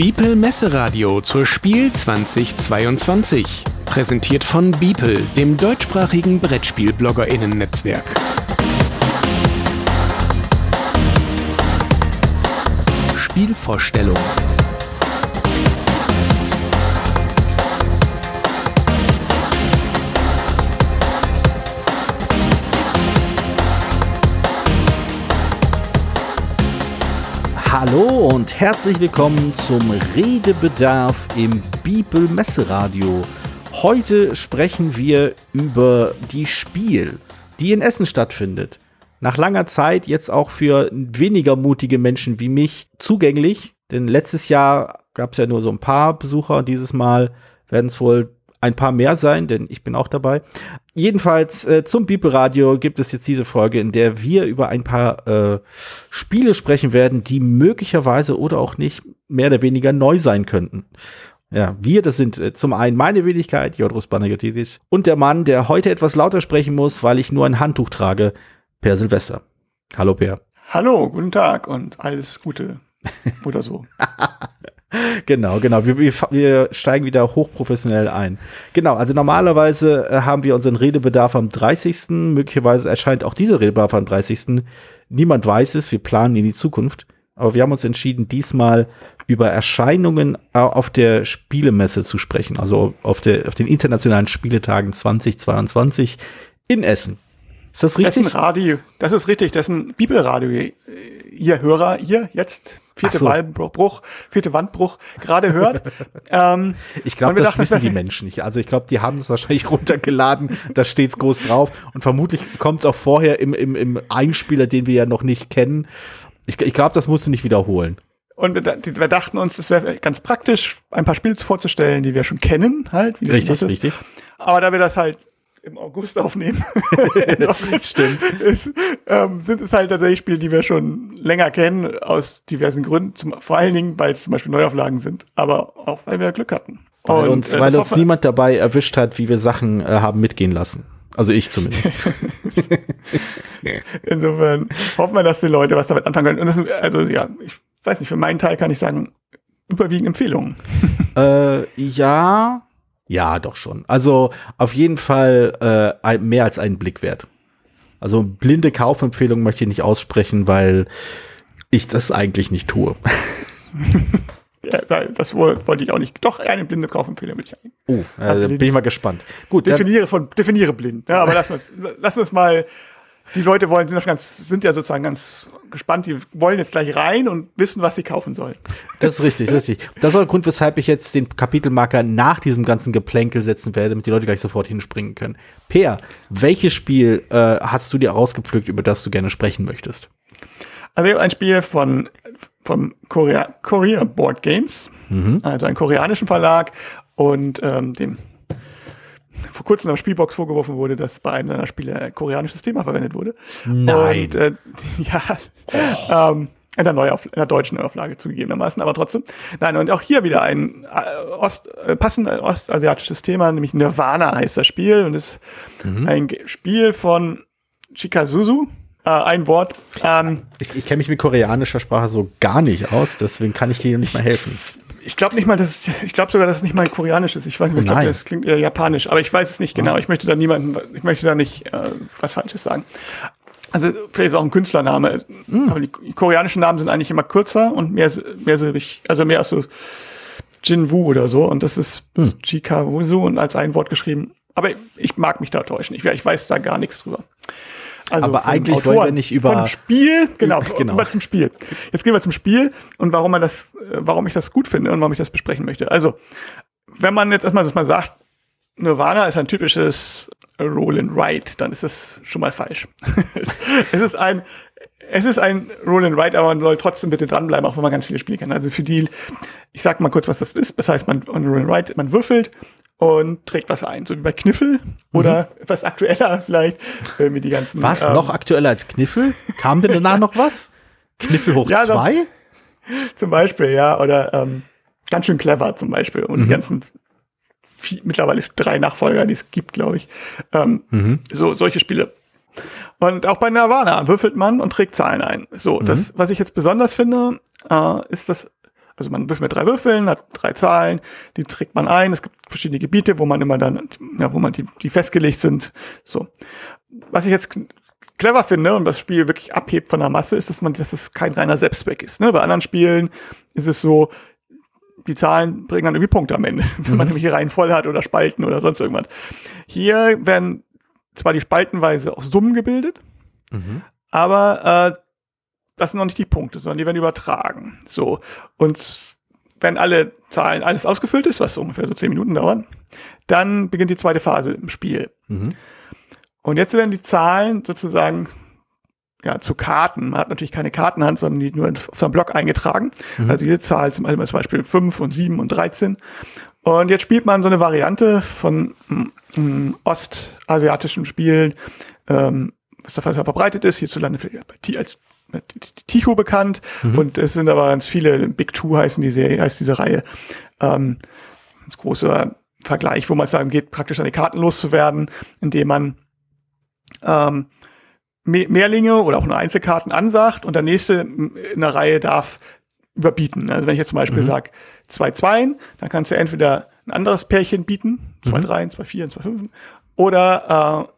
Biepel Messeradio zur Spiel 2022. Präsentiert von Biepel, dem deutschsprachigen Brettspiel-BloggerInnen-Netzwerk. Spielvorstellung. Hallo und herzlich willkommen zum Redebedarf im Bibel Messeradio. Heute sprechen wir über die Spiel, die in Essen stattfindet. Nach langer Zeit jetzt auch für weniger mutige Menschen wie mich zugänglich, denn letztes Jahr gab es ja nur so ein paar Besucher, dieses Mal werden es wohl ein paar mehr sein, denn ich bin auch dabei. Jedenfalls äh, zum Bibelradio gibt es jetzt diese Folge, in der wir über ein paar äh, Spiele sprechen werden, die möglicherweise oder auch nicht mehr oder weniger neu sein könnten. Ja, wir, das sind äh, zum einen meine Wenigkeit, Jodrus Banagatitis, und der Mann, der heute etwas lauter sprechen muss, weil ich nur ein Handtuch trage, Per Silvester. Hallo, Per. Hallo, guten Tag und alles Gute oder so. genau, genau. Wir, wir, wir, steigen wieder hochprofessionell ein. Genau, also normalerweise äh, haben wir unseren Redebedarf am 30. Möglicherweise erscheint auch dieser Redebedarf am 30. Niemand weiß es, wir planen in die Zukunft. Aber wir haben uns entschieden, diesmal über Erscheinungen auf der Spielemesse zu sprechen, also auf, der, auf den internationalen Spieletagen 2022 in Essen. Ist das richtig? Das ist ein Radio. Das ist richtig. Das ist ein Bibelradio. Ihr Hörer, ihr jetzt vierte so. Wandbruch, vierte Wandbruch gerade hört. ähm, ich glaube, das dachten, wissen die Menschen nicht. Also ich glaube, die haben es wahrscheinlich runtergeladen. da steht es groß drauf. Und vermutlich kommt es auch vorher im, im, im Einspieler, den wir ja noch nicht kennen. Ich, ich glaube, das musst du nicht wiederholen. Und wir, wir dachten uns, es wäre ganz praktisch, ein paar Spiele vorzustellen, die wir schon kennen, halt. richtig, richtig. Aber da wir das halt im August aufnehmen. Stimmt. Ist, ähm, sind es halt tatsächlich Spiele, die wir schon länger kennen, aus diversen Gründen. Zum, vor allen Dingen, weil es zum Beispiel Neuauflagen sind, aber auch, weil wir Glück hatten. Weil Und, uns, äh, weil uns niemand dabei erwischt hat, wie wir Sachen äh, haben mitgehen lassen. Also ich zumindest. Insofern hoffen wir, dass die Leute was damit anfangen können. Sind, also ja, ich weiß nicht, für meinen Teil kann ich sagen, überwiegend Empfehlungen. äh, ja, ja, doch schon. Also auf jeden Fall äh, mehr als einen Blick wert. Also blinde Kaufempfehlung möchte ich nicht aussprechen, weil ich das eigentlich nicht tue. ja, das wollte ich auch nicht. Doch, eine blinde Kaufempfehlung will ich eigentlich. Oh, äh, bin ich mal gespannt. Gut, definiere von definiere blind. Ja, aber lass uns lass uns mal die Leute wollen, sind, ganz, sind ja sozusagen ganz gespannt, die wollen jetzt gleich rein und wissen, was sie kaufen sollen. Das ist richtig, das ist richtig. Das ist auch der Grund, weshalb ich jetzt den Kapitelmarker nach diesem ganzen Geplänkel setzen werde, damit die Leute gleich sofort hinspringen können. Peer, welches Spiel äh, hast du dir ausgepflückt, über das du gerne sprechen möchtest? Also ich habe ein Spiel von vom Korea, Korea Board Games, mhm. also einen koreanischen Verlag und ähm, dem vor kurzem am Spielbox vorgeworfen wurde, dass bei einem seiner Spiele ein koreanisches Thema verwendet wurde. Nein. Und, äh, ja. Oh. Ähm, in der, Neuauf in der deutschen Neuauflage zugegebenermaßen, aber trotzdem. Nein, und auch hier wieder ein äh, Ost, äh, passend ostasiatisches Thema, nämlich Nirvana heißt das Spiel und ist mhm. ein Spiel von Chikazuzu. Äh, ein Wort. Ähm, ich ich kenne mich mit koreanischer Sprache so gar nicht aus, deswegen kann ich dir nicht mal helfen ich glaube nicht mal, dass ich glaube sogar, dass es nicht mal koreanisch ist. Ich weiß nicht, ich glaube, das klingt eher japanisch, aber ich weiß es nicht genau. Ich möchte da niemanden, ich möchte da nicht äh, was Falsches sagen. Also vielleicht ist auch ein Künstlername, mm. aber die koreanischen Namen sind eigentlich immer kürzer und mehr mehr so also mehr als so Jinwoo oder so und das ist mm. Chikawusu und als ein Wort geschrieben. Aber ich mag mich da täuschen. Ich, ich weiß da gar nichts drüber. Also aber eigentlich Autoren, wollen wir nicht über vom Spiel, genau, genau. Über zum Spiel. Jetzt gehen wir zum Spiel und warum man das, äh, warum ich das gut finde und warum ich das besprechen möchte. Also, wenn man jetzt erstmal das mal sagt, Nirvana ist ein typisches Roll and Write, dann ist das schon mal falsch. es ist ein es ist ein Roll and Write, aber man soll trotzdem bitte dranbleiben, auch wenn man ganz viele Spiele kann. Also für die, ich sag mal kurz, was das ist. Das heißt, man Roll and Write, man würfelt und trägt was ein, so wie bei Kniffel oder mhm. etwas aktueller vielleicht äh, mit die ganzen. Was ähm, noch aktueller als Kniffel? Kam denn danach noch was? Kniffel hoch ja, zwei? Noch, zum Beispiel, ja, oder ähm, ganz schön clever zum Beispiel und mhm. die ganzen vier, mittlerweile drei Nachfolger, die es gibt, glaube ich. Ähm, mhm. So solche Spiele. Und auch bei Nirvana würfelt man und trägt Zahlen ein. So, mhm. das, was ich jetzt besonders finde, äh, ist das also man würfelt mit drei Würfeln, hat drei Zahlen, die trägt man ein. Es gibt verschiedene Gebiete, wo man immer dann, ja, wo man die, die festgelegt sind. So. Was ich jetzt clever finde und das Spiel wirklich abhebt von der Masse, ist, dass man, dass es kein reiner Selbstzweck ist. Ne? Bei anderen Spielen ist es so, die Zahlen bringen dann irgendwie Punkte am Ende, wenn man mhm. nämlich Reihen voll hat oder Spalten oder sonst irgendwas. Hier werden zwar die Spaltenweise aus Summen gebildet, mhm. aber äh, das sind noch nicht die Punkte, sondern die werden übertragen. So. Und wenn alle Zahlen, alles ausgefüllt ist, was ungefähr so zehn Minuten dauert, dann beginnt die zweite Phase im Spiel. Mhm. Und jetzt werden die Zahlen sozusagen ja, zu Karten. Man hat natürlich keine Kartenhand, sondern die nur auf seinem Block eingetragen. Mhm. Also jede Zahl, zum Beispiel 5 und 7 und 13. Und jetzt spielt man so eine Variante von ähm, ostasiatischen Spielen, ähm, was da verbreitet ist, hierzulande als Ticho bekannt mhm. und es sind aber ganz viele, Big Two heißen die Serie, heißt diese Reihe. Ähm, ganz großer Vergleich, wo man es darum geht, praktisch an die Karten loszuwerden, indem man ähm, Mehrlinge oder auch nur Einzelkarten ansagt und der nächste in der Reihe darf überbieten. Also wenn ich jetzt zum Beispiel mhm. sage zwei Zweien, dann kannst du entweder ein anderes Pärchen bieten, zwei mhm. Dreien, zwei Vieren, zwei Fünfen, oder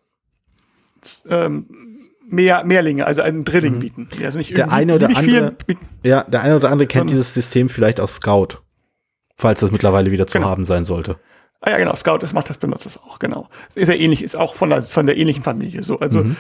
äh, ähm, mehr Mehrlinge, also einen Drilling mhm. bieten. Also nicht der eine oder andere, ja, der eine oder andere kennt dieses System vielleicht aus Scout, falls das mittlerweile wieder zu genau. haben sein sollte. Ah ja, genau, Scout, das macht das, benutzt das auch, genau. Ist ja ähnlich, ist auch von der, von der ähnlichen Familie so. Also, mhm.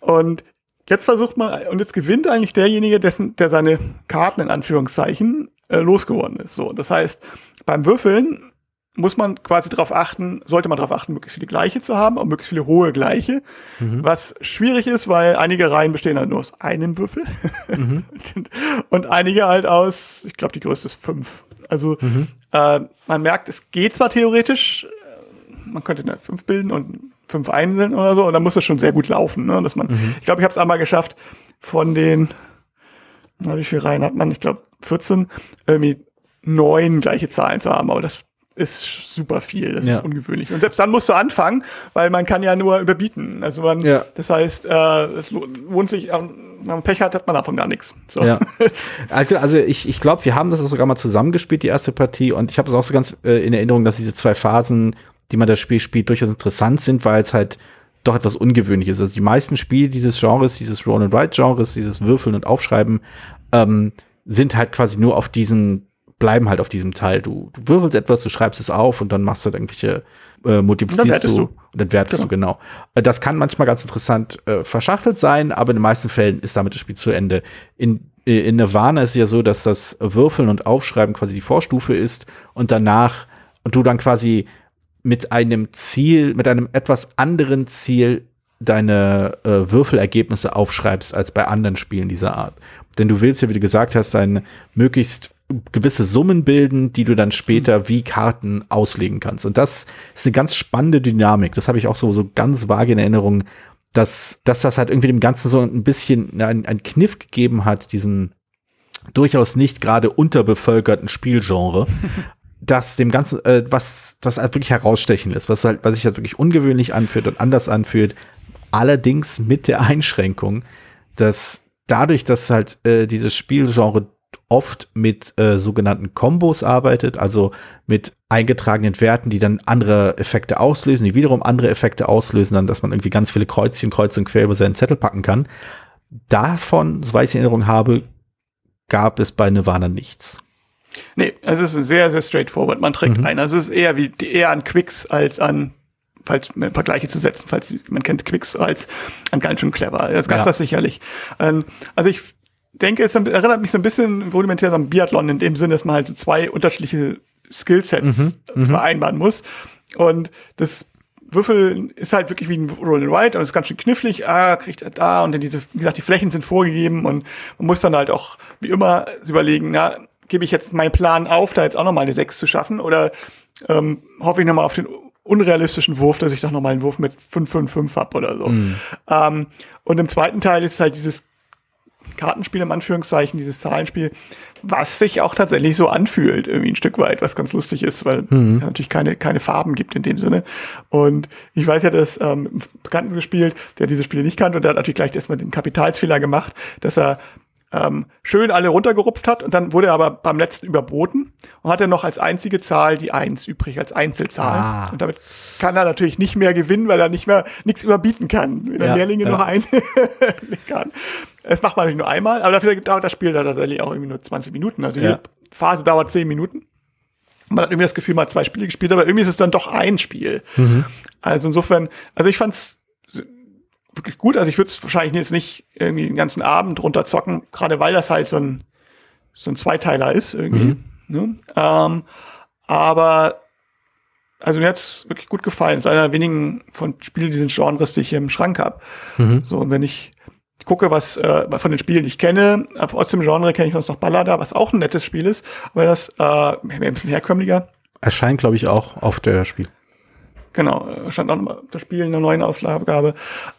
und jetzt versucht man, und jetzt gewinnt eigentlich derjenige, dessen, der seine Karten in Anführungszeichen äh, losgeworden ist. So, das heißt, beim Würfeln muss man quasi darauf achten, sollte man darauf achten, möglichst viele gleiche zu haben, auch möglichst viele hohe gleiche. Mhm. Was schwierig ist, weil einige Reihen bestehen halt nur aus einem Würfel mhm. und einige halt aus, ich glaube, die größte ist fünf. Also mhm. äh, man merkt, es geht zwar theoretisch, äh, man könnte eine fünf bilden und fünf einzeln oder so, und dann muss es schon sehr gut laufen. Ne? Dass man, mhm. Ich glaube, ich habe es einmal geschafft, von den, na, wie viele Reihen hat man? Ich glaube 14, irgendwie neun gleiche Zahlen zu haben, aber das ist super viel. Das ja. ist ungewöhnlich. Und selbst dann musst du anfangen, weil man kann ja nur überbieten. Also man, ja. das heißt, äh, es lohnt sich, äh, wenn man Pech hat, hat man davon gar nichts. So. Ja. Also, also ich, ich glaube, wir haben das auch sogar mal zusammengespielt, die erste Partie. Und ich habe es auch so ganz äh, in Erinnerung, dass diese zwei Phasen, die man das Spiel spielt, durchaus interessant sind, weil es halt doch etwas Ungewöhnliches ist. Also die meisten Spiele dieses Genres, dieses Roll and Write Genres, dieses Würfeln und Aufschreiben, ähm, sind halt quasi nur auf diesen bleiben halt auf diesem Teil. Du, du würfelst etwas, du schreibst es auf und dann machst du dann irgendwelche, äh, multiplizierst du, du, und dann wertest genau. du, genau. Äh, das kann manchmal ganz interessant äh, verschachtelt sein, aber in den meisten Fällen ist damit das Spiel zu Ende. In, äh, in Nirvana ist es ja so, dass das Würfeln und Aufschreiben quasi die Vorstufe ist und danach und du dann quasi mit einem Ziel, mit einem etwas anderen Ziel deine äh, Würfelergebnisse aufschreibst als bei anderen Spielen dieser Art. Denn du willst ja, wie du gesagt hast, ein möglichst gewisse Summen bilden, die du dann später wie Karten auslegen kannst. Und das ist eine ganz spannende Dynamik. Das habe ich auch so, so ganz vage in Erinnerung, dass, dass das halt irgendwie dem Ganzen so ein bisschen ein, ein Kniff gegeben hat, diesem durchaus nicht gerade unterbevölkerten Spielgenre, das dem Ganzen, äh, was das halt wirklich herausstechen lässt, was halt, was sich halt wirklich ungewöhnlich anfühlt und anders anfühlt. Allerdings mit der Einschränkung, dass dadurch, dass halt äh, dieses Spielgenre oft mit äh, sogenannten Kombos arbeitet, also mit eingetragenen Werten, die dann andere Effekte auslösen, die wiederum andere Effekte auslösen, dann, dass man irgendwie ganz viele Kreuzchen kreuz und quer über seinen Zettel packen kann. Davon, soweit ich in Erinnerung habe, gab es bei Nirvana nichts. Nee, also es ist sehr, sehr straightforward. Man trägt mhm. ein. Also es ist eher wie eher an Quicks als an falls Vergleiche zu setzen, falls man kennt Quicks als an ganz schön clever. Das gab ja. das sicherlich. Ähm, also ich denke, es erinnert mich so ein bisschen rudimentär an Biathlon in dem Sinne, dass man halt so zwei unterschiedliche Skillsets mhm, mhm, vereinbaren muss. Und das Würfel ist halt wirklich wie ein Roll and Ride und ist ganz schön knifflig. Ah, kriegt er da und dann diese, wie gesagt, die Flächen sind vorgegeben und man muss dann halt auch wie immer überlegen, na, gebe ich jetzt meinen Plan auf, da jetzt auch nochmal eine 6 zu schaffen oder ähm, hoffe ich nochmal auf den unrealistischen Wurf, dass ich doch nochmal einen Wurf mit 5, 5, 5 hab oder so. Mhm. Ähm, und im zweiten Teil ist halt dieses Kartenspiel im Anführungszeichen, dieses Zahlenspiel, was sich auch tatsächlich so anfühlt, irgendwie ein Stück weit, was ganz lustig ist, weil mhm. es natürlich keine, keine Farben gibt in dem Sinne. Und ich weiß ja, dass ähm, Bekannten gespielt, der diese Spiele nicht kannte und der hat natürlich gleich erstmal den Kapitalsfehler gemacht, dass er ähm, schön alle runtergerupft hat und dann wurde er aber beim letzten überboten und hatte noch als einzige Zahl die Eins übrig, als Einzelzahl. Ah. Und damit kann er natürlich nicht mehr gewinnen, weil er nicht mehr nichts überbieten kann, wenn ja, Lehrlinge ja. noch ein kann. Das macht man natürlich nur einmal, aber dafür dauert das Spiel da tatsächlich auch irgendwie nur 20 Minuten. Also ja. die Phase dauert 10 Minuten. Man hat irgendwie das Gefühl, man hat zwei Spiele gespielt, aber irgendwie ist es dann doch ein Spiel. Mhm. Also insofern, also ich fand's wirklich gut. Also ich würde es wahrscheinlich jetzt nicht irgendwie den ganzen Abend runterzocken, gerade weil das halt so ein, so ein Zweiteiler ist irgendwie. Mhm. Ne? Ähm, aber also mir hat's wirklich gut gefallen. Es ist einer der wenigen von Spielen diesen Genres, die ich hier im Schrank habe. Mhm. So, und wenn ich gucke, was äh, von den Spielen, die ich kenne, aus dem Genre kenne ich uns noch Ballada, was auch ein nettes Spiel ist, weil das äh, ein bisschen herkömmlicher. Erscheint, glaube ich, auch auf der Spiel. Genau, äh, stand auch nochmal das Spiel in der neuen Aufgabe. Äh,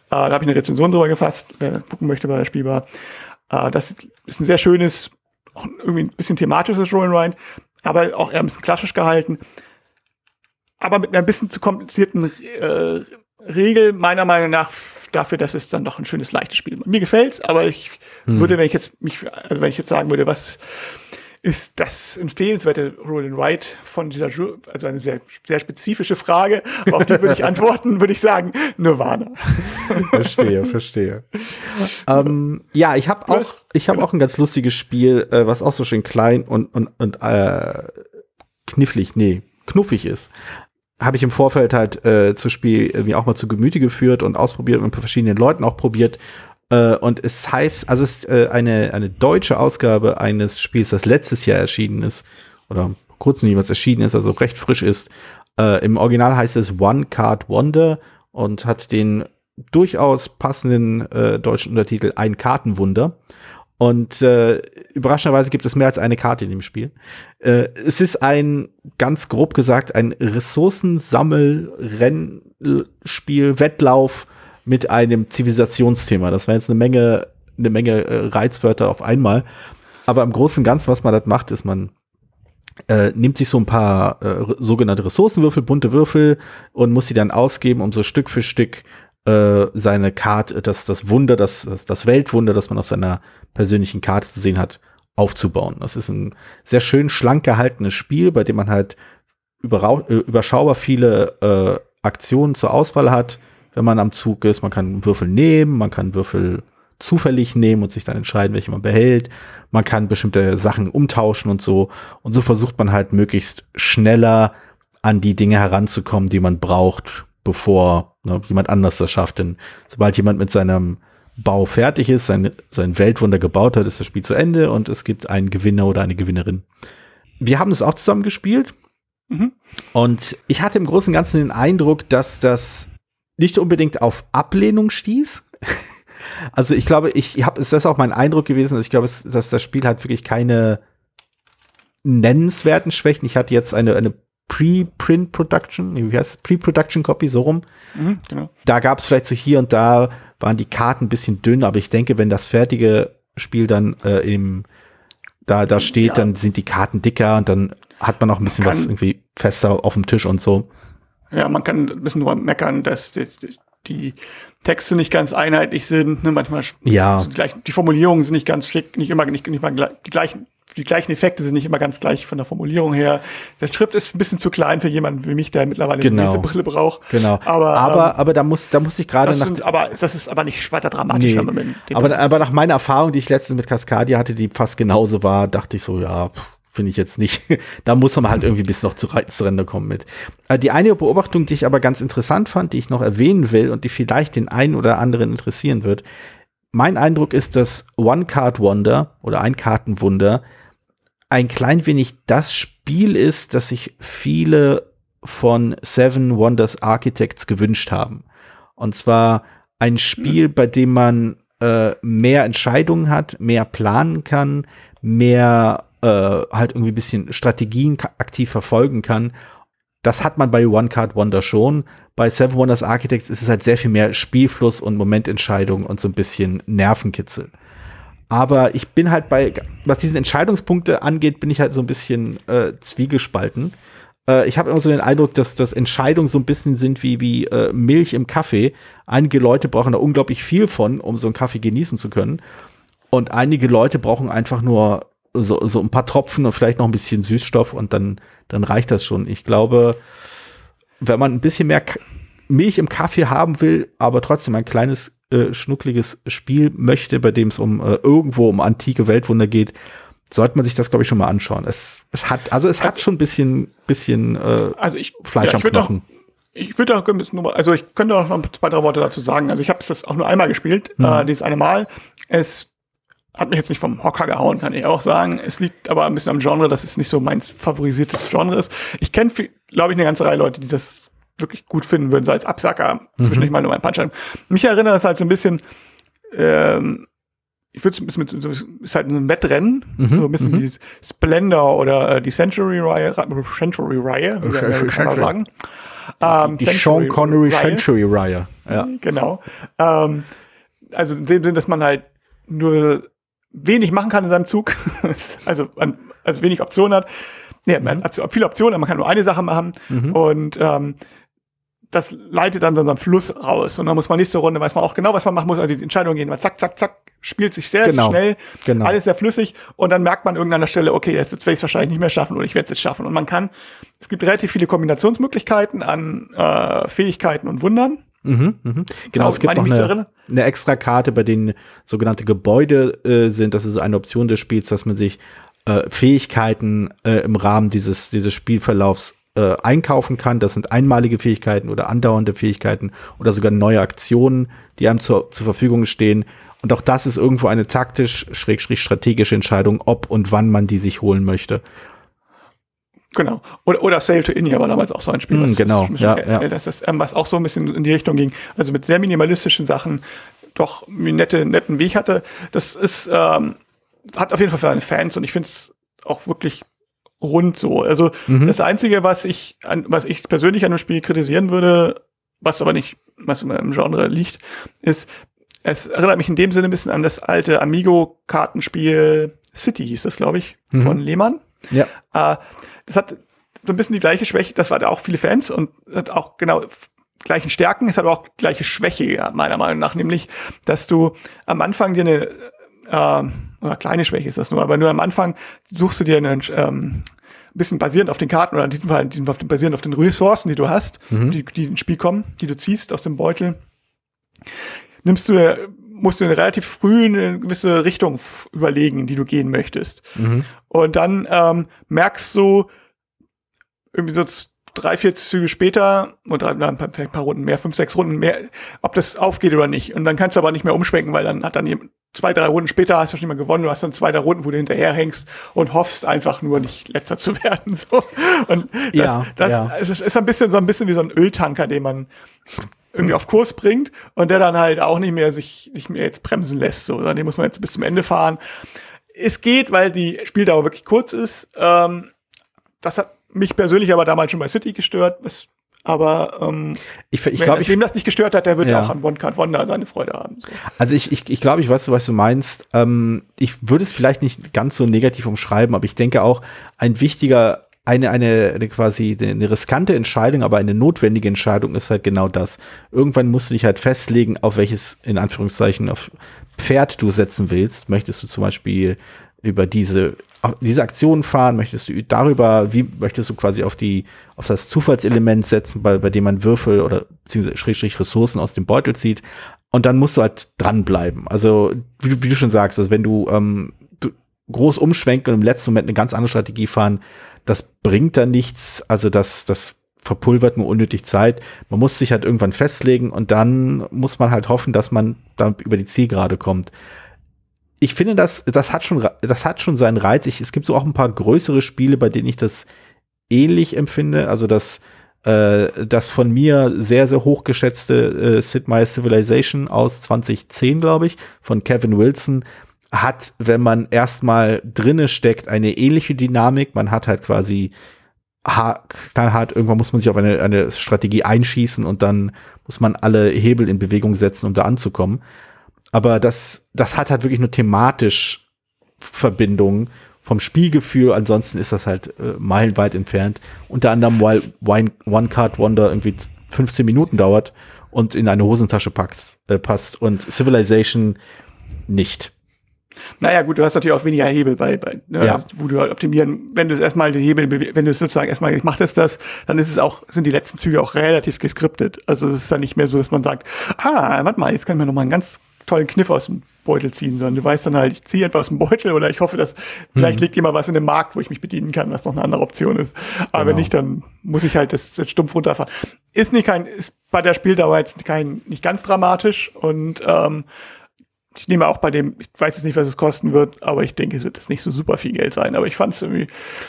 da habe ich eine Rezension drüber gefasst, wer gucken möchte bei der Spielbar. Äh, das ist ein sehr schönes, auch irgendwie ein bisschen thematisches Roll Ride, aber auch eher ein bisschen klassisch gehalten. Aber mit einer bisschen zu komplizierten äh, Regel, meiner Meinung nach, dafür, dass es dann doch ein schönes, leichtes Spiel. Mir gefällt's, aber ich hm. würde, wenn ich jetzt mich, also wenn ich jetzt sagen würde, was ist das empfehlenswerte Roll and Write von dieser, also eine sehr, sehr spezifische Frage, aber auf die würde ich antworten, würde ich sagen, Nirvana. verstehe, verstehe. ähm, ja, ich habe auch, ich habe genau. auch ein ganz lustiges Spiel, äh, was auch so schön klein und, und, und äh, knifflig, nee, knuffig ist. Habe ich im Vorfeld halt äh, zu Spiel irgendwie auch mal zu Gemüte geführt und ausprobiert und mit verschiedenen Leuten auch probiert äh, und es heißt, also es ist äh, eine, eine deutsche Ausgabe eines Spiels, das letztes Jahr erschienen ist, oder kurz nie was erschienen ist, also recht frisch ist. Äh, Im Original heißt es One Card Wonder und hat den durchaus passenden äh, deutschen Untertitel Ein Kartenwunder. Und äh, überraschenderweise gibt es mehr als eine Karte in dem Spiel. Äh, es ist ein, ganz grob gesagt, ein Ressourcensammel-Rennspiel, Wettlauf mit einem Zivilisationsthema. Das war jetzt eine Menge, eine Menge äh, Reizwörter auf einmal. Aber im Großen und Ganzen, was man das macht, ist, man äh, nimmt sich so ein paar äh, sogenannte Ressourcenwürfel, bunte Würfel und muss sie dann ausgeben, um so Stück für Stück äh, seine Karte, das, das Wunder, das, das, Weltwunder, das man auf seiner persönlichen Karte zu sehen hat, aufzubauen. Das ist ein sehr schön schlank gehaltenes Spiel, bei dem man halt überschaubar viele äh, Aktionen zur Auswahl hat, wenn man am Zug ist. Man kann Würfel nehmen, man kann Würfel zufällig nehmen und sich dann entscheiden, welche man behält. Man kann bestimmte Sachen umtauschen und so. Und so versucht man halt möglichst schneller an die Dinge heranzukommen, die man braucht, bevor ne, jemand anders das schafft. Denn sobald jemand mit seinem Bau fertig ist, sein, sein Weltwunder gebaut hat, ist das Spiel zu Ende und es gibt einen Gewinner oder eine Gewinnerin. Wir haben es auch zusammen gespielt. Mhm. Und ich hatte im Großen und Ganzen den Eindruck, dass das nicht unbedingt auf Ablehnung stieß. also ich glaube, ich habe, ist das auch mein Eindruck gewesen, dass ich glaube, dass das Spiel hat wirklich keine nennenswerten Schwächen. Ich hatte jetzt eine, eine Pre-Print Production, wie heißt Pre-Production Copy, so rum. Mhm, genau. Da gab es vielleicht so hier und da waren die Karten ein bisschen dünn, aber ich denke, wenn das fertige Spiel dann äh, im da, da steht, ja. dann sind die Karten dicker und dann hat man auch ein bisschen was irgendwie fester auf dem Tisch und so. Ja, man kann ein bisschen nur meckern, dass die, die Texte nicht ganz einheitlich sind. Ne? Manchmal ja. Gleich, die Formulierungen sind nicht ganz schick, nicht immer nicht, nicht mal die gleichen. Die gleichen Effekte sind nicht immer ganz gleich von der Formulierung her. Der Schrift ist ein bisschen zu klein für jemanden wie mich, der mittlerweile genau. eine Brille braucht. Genau. Aber, aber, ähm, aber da muss, da muss ich gerade nach. aber das ist aber nicht weiter dramatisch, nee. wenn man mit aber, aber nach meiner Erfahrung, die ich letztens mit Cascadia hatte, die fast genauso war, dachte ich so, ja, pff, finde ich jetzt nicht. da muss man halt irgendwie bis noch zu, zu Rande kommen mit. Äh, die eine Beobachtung, die ich aber ganz interessant fand, die ich noch erwähnen will und die vielleicht den einen oder anderen interessieren wird. Mein Eindruck ist, dass One Card Wonder oder ein Kartenwunder ein klein wenig das Spiel ist, das sich viele von Seven Wonders Architects gewünscht haben. Und zwar ein Spiel, bei dem man äh, mehr Entscheidungen hat, mehr planen kann, mehr äh, halt irgendwie ein bisschen Strategien aktiv verfolgen kann. Das hat man bei One Card Wonder schon. Bei Seven Wonders Architects ist es halt sehr viel mehr Spielfluss und Momententscheidung und so ein bisschen Nervenkitzel. Aber ich bin halt bei, was diesen Entscheidungspunkte angeht, bin ich halt so ein bisschen äh, zwiegespalten. Äh, ich habe immer so den Eindruck, dass, dass Entscheidungen so ein bisschen sind wie, wie äh, Milch im Kaffee. Einige Leute brauchen da unglaublich viel von, um so einen Kaffee genießen zu können. Und einige Leute brauchen einfach nur so, so ein paar Tropfen und vielleicht noch ein bisschen Süßstoff und dann, dann reicht das schon. Ich glaube, wenn man ein bisschen mehr Milch im Kaffee haben will, aber trotzdem ein kleines, äh, schnuckliges Spiel möchte, bei dem es um äh, irgendwo um antike Weltwunder geht, sollte man sich das, glaube ich, schon mal anschauen. Es, es hat, also es hat schon ein bisschen, bisschen äh, also ich, Fleisch ja, am Knochen. Auch, ich würde auch, also ich könnte auch noch zwei, drei Worte dazu sagen. Also ich habe das auch nur einmal gespielt, mhm. äh, dieses eine Mal. Es hat mich jetzt nicht vom Hocker gehauen, kann ich auch sagen. Es liegt aber ein bisschen am Genre, dass es nicht so mein favorisiertes Genre ist. Ich kenne, glaube ich, eine ganze Reihe Leute, die das wirklich gut finden würden, so als Absacker mhm. zwischendurch mal nur ein Punch Mich erinnert das halt so ein bisschen, ähm, ich würde es ein bisschen mit, so, ist halt ein Wettrennen, mhm. so ein bisschen mhm. wie Splendor oder äh, die Century-Reihe, Century-Reihe, kann man sagen. Ähm, die Sean Connery Century-Reihe, ja. Genau. Ähm, also in dem Sinn, dass man halt nur wenig machen kann in seinem Zug, also, an, also wenig Optionen hat. Nee, man mhm. hat viele Optionen, aber man kann nur eine Sache machen. Mhm. Und ähm, das leitet dann so einen Fluss raus. Und dann muss man nächste Runde, weiß man auch genau, was man machen muss. Also die Entscheidung gehen, zack, zack, zack, spielt sich sehr genau. schnell, genau. alles sehr flüssig. Und dann merkt man irgendwann an der Stelle, okay, jetzt, jetzt werde ich es wahrscheinlich nicht mehr schaffen oder ich werde es jetzt schaffen. Und man kann, es gibt relativ viele Kombinationsmöglichkeiten an äh, Fähigkeiten und Wundern. Mhm, mhm. Genau, es gibt noch eine, eine extra Karte, bei denen sogenannte Gebäude äh, sind. Das ist eine Option des Spiels, dass man sich äh, Fähigkeiten äh, im Rahmen dieses, dieses Spielverlaufs äh, einkaufen kann. Das sind einmalige Fähigkeiten oder andauernde Fähigkeiten oder sogar neue Aktionen, die einem zur, zur Verfügung stehen. Und auch das ist irgendwo eine taktisch-strategische Entscheidung, ob und wann man die sich holen möchte. Genau. Oder, oder Sail to India war damals auch so ein Spiel. Mm, genau. ja, ja. Das ist, ähm, was auch so ein bisschen in die Richtung ging. Also mit sehr minimalistischen Sachen doch einen nette, netten Weg hatte. Das ist, ähm, hat auf jeden Fall für seine Fans und ich finde es auch wirklich rund so. Also mhm. das Einzige, was ich, an, was ich persönlich an dem Spiel kritisieren würde, was aber nicht, was im Genre liegt, ist, es erinnert mich in dem Sinne ein bisschen an das alte Amigo-Kartenspiel City, hieß das, glaube ich, mhm. von Lehmann. Ja. Äh, das hat so ein bisschen die gleiche Schwäche, das war da auch viele Fans und hat auch genau gleichen Stärken, es hat aber auch gleiche Schwäche, meiner Meinung nach, nämlich, dass du am Anfang dir eine äh, oder kleine Schwäche ist das nur, aber nur am Anfang suchst du dir einen ähm, bisschen basierend auf den Karten oder in diesem Fall, in diesem Fall basierend auf den Ressourcen, die du hast, mhm. die, die ins Spiel kommen, die du ziehst aus dem Beutel, nimmst du, musst du in relativ früh eine gewisse Richtung überlegen, in die du gehen möchtest. Mhm. Und dann ähm, merkst du irgendwie so drei, vier Züge später, oder ein paar, ein paar Runden mehr, fünf, sechs Runden mehr, ob das aufgeht oder nicht. Und dann kannst du aber nicht mehr umschwenken, weil dann hat dann zwei, drei Runden später hast du schon mal gewonnen, du hast dann zwei, drei Runden, wo du hinterherhängst und hoffst einfach nur nicht letzter zu werden. So. Und das, ja, das ja. ist ein bisschen so ein bisschen wie so ein Öltanker, den man irgendwie auf Kurs bringt und der dann halt auch nicht mehr sich nicht mehr jetzt bremsen lässt. So, den muss man jetzt bis zum Ende fahren. Es geht, weil die Spieldauer wirklich kurz ist. Ähm, das hat mich persönlich aber damals schon bei City gestört. Was aber ähm, ich, ich glaube, wem das nicht gestört hat, der wird ja. auch an One Card Wonder seine Freude haben. So. Also ich, ich, ich glaube, ich weiß, was du meinst. Ähm, ich würde es vielleicht nicht ganz so negativ umschreiben, aber ich denke auch, ein wichtiger, eine, eine, eine quasi eine riskante Entscheidung, aber eine notwendige Entscheidung ist halt genau das. Irgendwann musst du dich halt festlegen, auf welches, in Anführungszeichen, auf Pferd du setzen willst. Möchtest du zum Beispiel über diese diese Aktion fahren? Möchtest du darüber, wie möchtest du quasi auf die, auf das Zufallselement setzen, bei, bei dem man Würfel oder beziehungsweise Schrägstrich Ressourcen aus dem Beutel zieht? Und dann musst du halt dranbleiben. Also, wie, wie du schon sagst, also wenn du, ähm, du groß umschwenken und im letzten Moment eine ganz andere Strategie fahren, das bringt dann nichts. Also, das, das verpulvert nur unnötig Zeit. Man muss sich halt irgendwann festlegen und dann muss man halt hoffen, dass man dann über die Zielgerade kommt ich finde, das, das hat schon, das hat schon seinen Reiz. Ich, es gibt so auch ein paar größere Spiele, bei denen ich das ähnlich empfinde. Also das, äh, das von mir sehr, sehr hochgeschätzte äh, Sid Meier's Civilization aus 2010, glaube ich, von Kevin Wilson, hat, wenn man erstmal drinne steckt, eine ähnliche Dynamik. Man hat halt quasi knallhart, irgendwann muss man sich auf eine, eine Strategie einschießen und dann muss man alle Hebel in Bewegung setzen, um da anzukommen. Aber das, das hat halt wirklich nur thematisch Verbindungen vom Spielgefühl. Ansonsten ist das halt äh, meilenweit entfernt. Unter anderem, weil One Card Wonder irgendwie 15 Minuten dauert und in eine Hosentasche packt, äh, passt und Civilization nicht. Naja, gut, du hast natürlich auch weniger Hebel bei, bei ne, ja. wo du halt optimieren, wenn du es erstmal die Hebel, wenn du es sozusagen erstmal gemacht hast, das, dann ist es auch, sind die letzten Züge auch relativ geskriptet. Also es ist dann nicht mehr so, dass man sagt, ah, warte mal, jetzt kann man noch mal einen ganz tollen Kniff aus dem Beutel ziehen, sondern du weißt dann halt, ich ziehe etwas aus dem Beutel oder ich hoffe, dass vielleicht hm. liegt jemand was in dem Markt, wo ich mich bedienen kann, was noch eine andere Option ist. Aber genau. wenn nicht, dann muss ich halt das, das stumpf runterfahren. Ist nicht kein, ist bei der Spieldauer jetzt kein, nicht ganz dramatisch und ähm, ich nehme auch bei dem, ich weiß jetzt nicht, was es kosten wird, aber ich denke, es wird jetzt nicht so super viel Geld sein. Aber ich fand es irgendwie,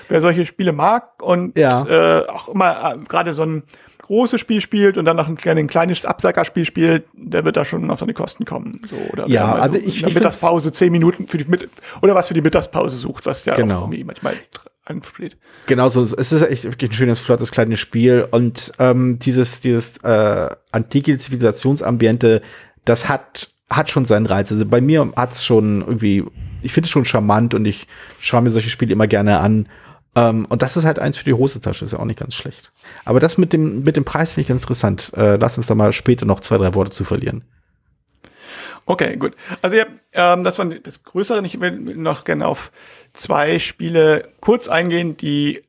wer solche Spiele mag und ja. äh, auch immer äh, gerade so ein großes Spiel spielt und dann noch ein, ein kleines Absackerspiel spielt, der wird da schon auf seine Kosten kommen. So, oder ja, also ich, in der Mittagspause zehn Minuten für die Mit oder was für die Mittagspause sucht, was ja genau. auch irgendwie manchmal ansteht. Genau so, es ist echt wirklich ein schönes, flottes kleines Spiel und ähm, dieses, dieses äh, antike Zivilisationsambiente, das hat hat schon seinen Reiz. Also bei mir hat es schon irgendwie, ich finde es schon charmant und ich schaue mir solche Spiele immer gerne an. Ähm, und das ist halt eins für die Hosentasche, ist ja auch nicht ganz schlecht. Aber das mit dem, mit dem Preis finde ich ganz interessant. Äh, lass uns da mal später noch zwei, drei Worte zu verlieren. Okay, gut. Also ja, ähm, das war das Größere. Ich will noch gerne auf zwei Spiele kurz eingehen, die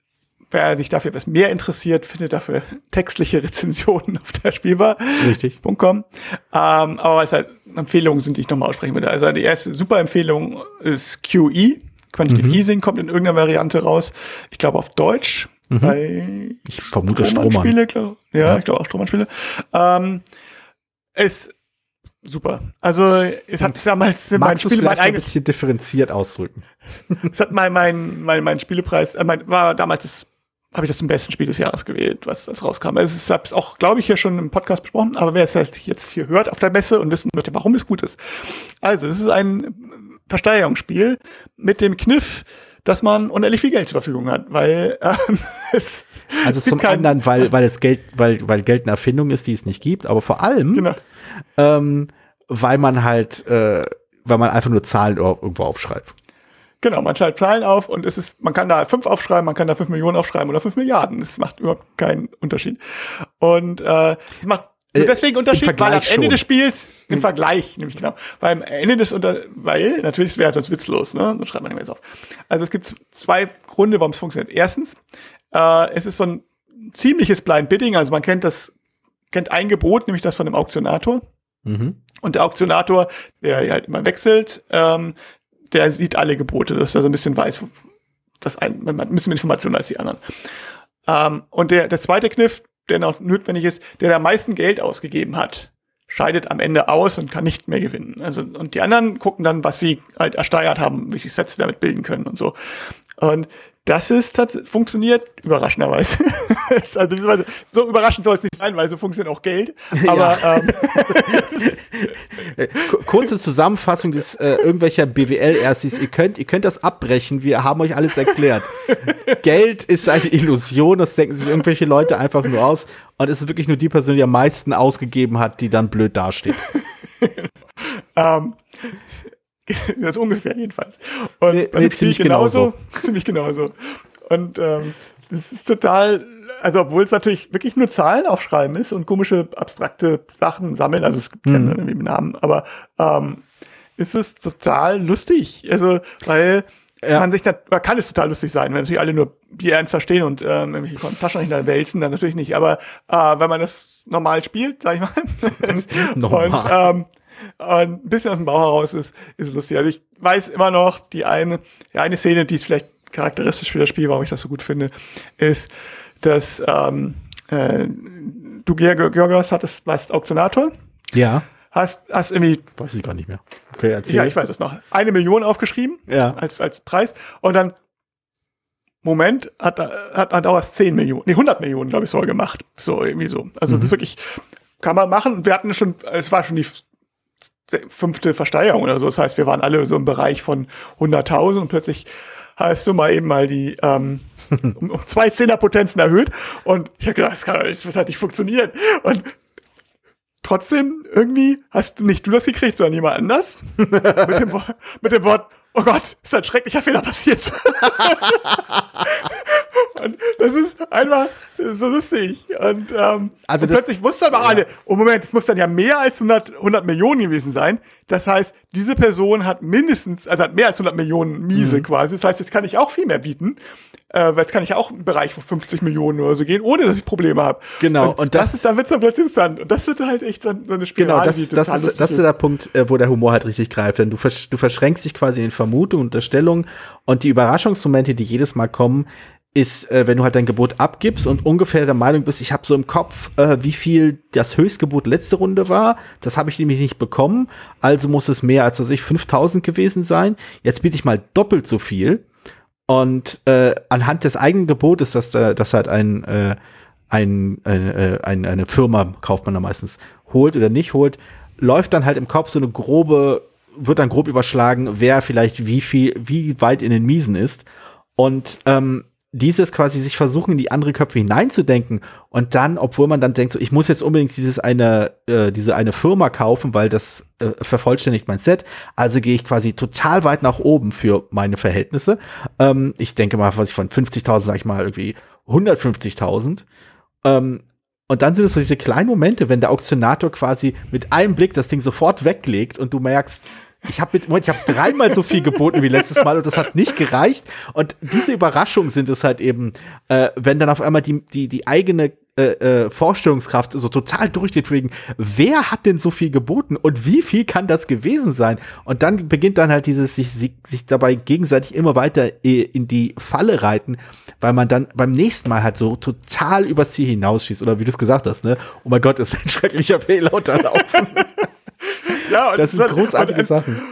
wer sich dafür etwas mehr interessiert, findet dafür textliche Rezensionen auf der Spielbar. Richtig.com. Ähm, aber was halt Empfehlungen sind, die ich nochmal aussprechen würde. Also die erste super Empfehlung ist QE. Quantitative mhm. Easing kommt in irgendeiner Variante raus. Ich glaube auf Deutsch. Mhm. Bei ich vermute Strohmann-Spiele. Glaub, ja, ja, ich glaube auch Strohmann-Spiele. Ähm, ist super. Also es hat damals Magst mein Spiel mein ein bisschen differenziert ausdrücken. es hat mein mein mein, mein Spielepreis äh, mein, war damals das habe ich das zum besten Spiel des Jahres gewählt, was, was rauskam. Also ich habe es auch, glaube ich, hier schon im Podcast besprochen, aber wer es halt jetzt hier hört auf der Messe und wissen möchte, warum es gut ist. Also, es ist ein Versteigerungsspiel mit dem Kniff, dass man unendlich viel Geld zur Verfügung hat, weil ähm, es also zum anderen, weil weil es Geld, weil weil Geld eine Erfindung ist, die es nicht gibt, aber vor allem, genau. ähm, weil man halt, äh, weil man einfach nur Zahlen irgendwo aufschreibt. Genau, man schreibt Zahlen auf und es ist, man kann da fünf aufschreiben, man kann da fünf Millionen aufschreiben oder fünf Milliarden. Es macht überhaupt keinen Unterschied. Und äh, es macht nur äh, deswegen Unterschied, weil am Ende schon. des Spiels, im Vergleich, nämlich genau, weil am Ende des Unter, weil, natürlich wäre es sonst witzlos, ne? Das schreibt man nicht mehr so auf. Also es gibt zwei Gründe, warum es funktioniert. Erstens, äh, es ist so ein ziemliches Blind Bidding, also man kennt das, kennt ein Gebot, nämlich das von dem Auktionator. Mhm. Und der Auktionator, der halt immer wechselt, ähm, der sieht alle Gebote, dass er so ein bisschen weiß, dass ein, man ein bisschen mehr Informationen als die anderen. Ähm, und der, der zweite Kniff, der noch notwendig ist, der am meisten Geld ausgegeben hat, scheidet am Ende aus und kann nicht mehr gewinnen. Also, und die anderen gucken dann, was sie halt ersteigert haben, welche Sätze damit bilden können und so. Und das ist funktioniert überraschenderweise. also, so überraschend soll es nicht sein, weil so funktioniert auch Geld. Aber ja. ähm, kurze Zusammenfassung des äh, irgendwelcher BWL-Erstis. Ihr könnt, ihr könnt das abbrechen. Wir haben euch alles erklärt. Geld ist eine Illusion. Das denken sich irgendwelche Leute einfach nur aus. Und es ist wirklich nur die Person, die am meisten ausgegeben hat, die dann blöd dasteht. ähm, das ist ungefähr jedenfalls. Und nee, nee, ziemlich genauso. genauso. Ziemlich genauso. Und ähm, das ist total, also obwohl es natürlich wirklich nur Zahlen aufschreiben ist und komische abstrakte Sachen sammeln, also es gibt mhm. ja irgendwie Namen, aber ähm, ist es total lustig. Also, weil ja. man sich da, man kann es total lustig sein, wenn natürlich alle nur Bier ernster stehen und ähm, irgendwelche Taschenrechner wälzen, dann natürlich nicht. Aber äh, wenn man das normal spielt, sag ich mal, normal. und ähm, ein bisschen aus dem Bauch heraus ist, ist lustig. Also ich weiß immer noch, die eine, die eine Szene, die ist vielleicht charakteristisch für das Spiel, warum ich das so gut finde, ist, dass ähm, äh, du Georgios hattest, warst Auktionator. Ja. Hast, hast irgendwie. Weiß ich gar nicht mehr. Okay, erzähl. Ja, ich weiß es noch. Eine Million aufgeschrieben. Ja. Als, als Preis. Und dann, Moment, hat, hat, hat auch 10 Millionen, nee, 100 Millionen, glaube ich, sogar gemacht. So, irgendwie so. Also, mhm. das ist wirklich, kann man machen. Wir hatten schon, es war schon die fünfte Versteigerung oder so. Das heißt, wir waren alle so im Bereich von 100.000 und plötzlich hast du mal eben mal die ähm, um, um zwei Zehnerpotenzen erhöht und ich habe gedacht, das kann das hat nicht funktioniert und trotzdem irgendwie hast du nicht du das gekriegt, sondern jemand anders mit, dem, mit dem Wort Oh Gott, ist ein schrecklicher Fehler passiert. Und das ist einfach so lustig. Und, ähm, also und plötzlich wussten aber ja. alle, oh Moment, es muss dann ja mehr als 100, 100 Millionen gewesen sein. Das heißt, diese Person hat mindestens, also hat mehr als 100 Millionen Miese mhm. quasi. Das heißt, jetzt kann ich auch viel mehr bieten. Äh, weil jetzt kann ich ja auch im Bereich von 50 Millionen oder so gehen, ohne dass ich Probleme habe. Genau. Und, und das, das ist, dann wird's dann plötzlich interessant. Und das wird halt echt so eine Spirale. Genau, das, das, ist, das ist der Punkt, äh, wo der Humor halt richtig greift. Denn du, versch du verschränkst dich quasi in Vermutungen, Unterstellungen und die Überraschungsmomente, die jedes Mal kommen, ist, äh, wenn du halt dein Gebot abgibst und ungefähr der Meinung bist, ich habe so im Kopf, äh, wie viel das Höchstgebot letzte Runde war. Das habe ich nämlich nicht bekommen. Also muss es mehr als, was ich, 5000 gewesen sein. Jetzt biete ich mal doppelt so viel. Und äh, anhand des eigenen Gebotes, dass da, dass halt ein, äh, ein, äh, ein, eine Firma, kauft man da meistens, holt oder nicht holt, läuft dann halt im Kopf so eine grobe, wird dann grob überschlagen, wer vielleicht wie viel, wie weit in den Miesen ist. Und ähm, dieses quasi sich versuchen, in die andere Köpfe hineinzudenken und dann, obwohl man dann denkt, so, ich muss jetzt unbedingt dieses eine, äh, diese eine Firma kaufen, weil das äh, vervollständigt mein Set, also gehe ich quasi total weit nach oben für meine Verhältnisse. Ähm, ich denke mal, was ich von 50.000, sag ich mal, irgendwie 150.000. Ähm, und dann sind es so diese kleinen Momente, wenn der Auktionator quasi mit einem Blick das Ding sofort weglegt und du merkst, ich habe mit, ich habe dreimal so viel geboten wie letztes Mal und das hat nicht gereicht. Und diese Überraschungen sind es halt eben, äh, wenn dann auf einmal die, die, die eigene äh, äh, Vorstellungskraft so total durchdreht wegen, wer hat denn so viel geboten und wie viel kann das gewesen sein? Und dann beginnt dann halt dieses sich, sich, sich dabei gegenseitig immer weiter äh, in die Falle reiten, weil man dann beim nächsten Mal halt so total übers Ziel hinausschießt oder wie du es gesagt hast, ne? Oh mein Gott, ist ein schrecklicher Fehler unterlaufen. ja, und das sind großartige und, Sachen.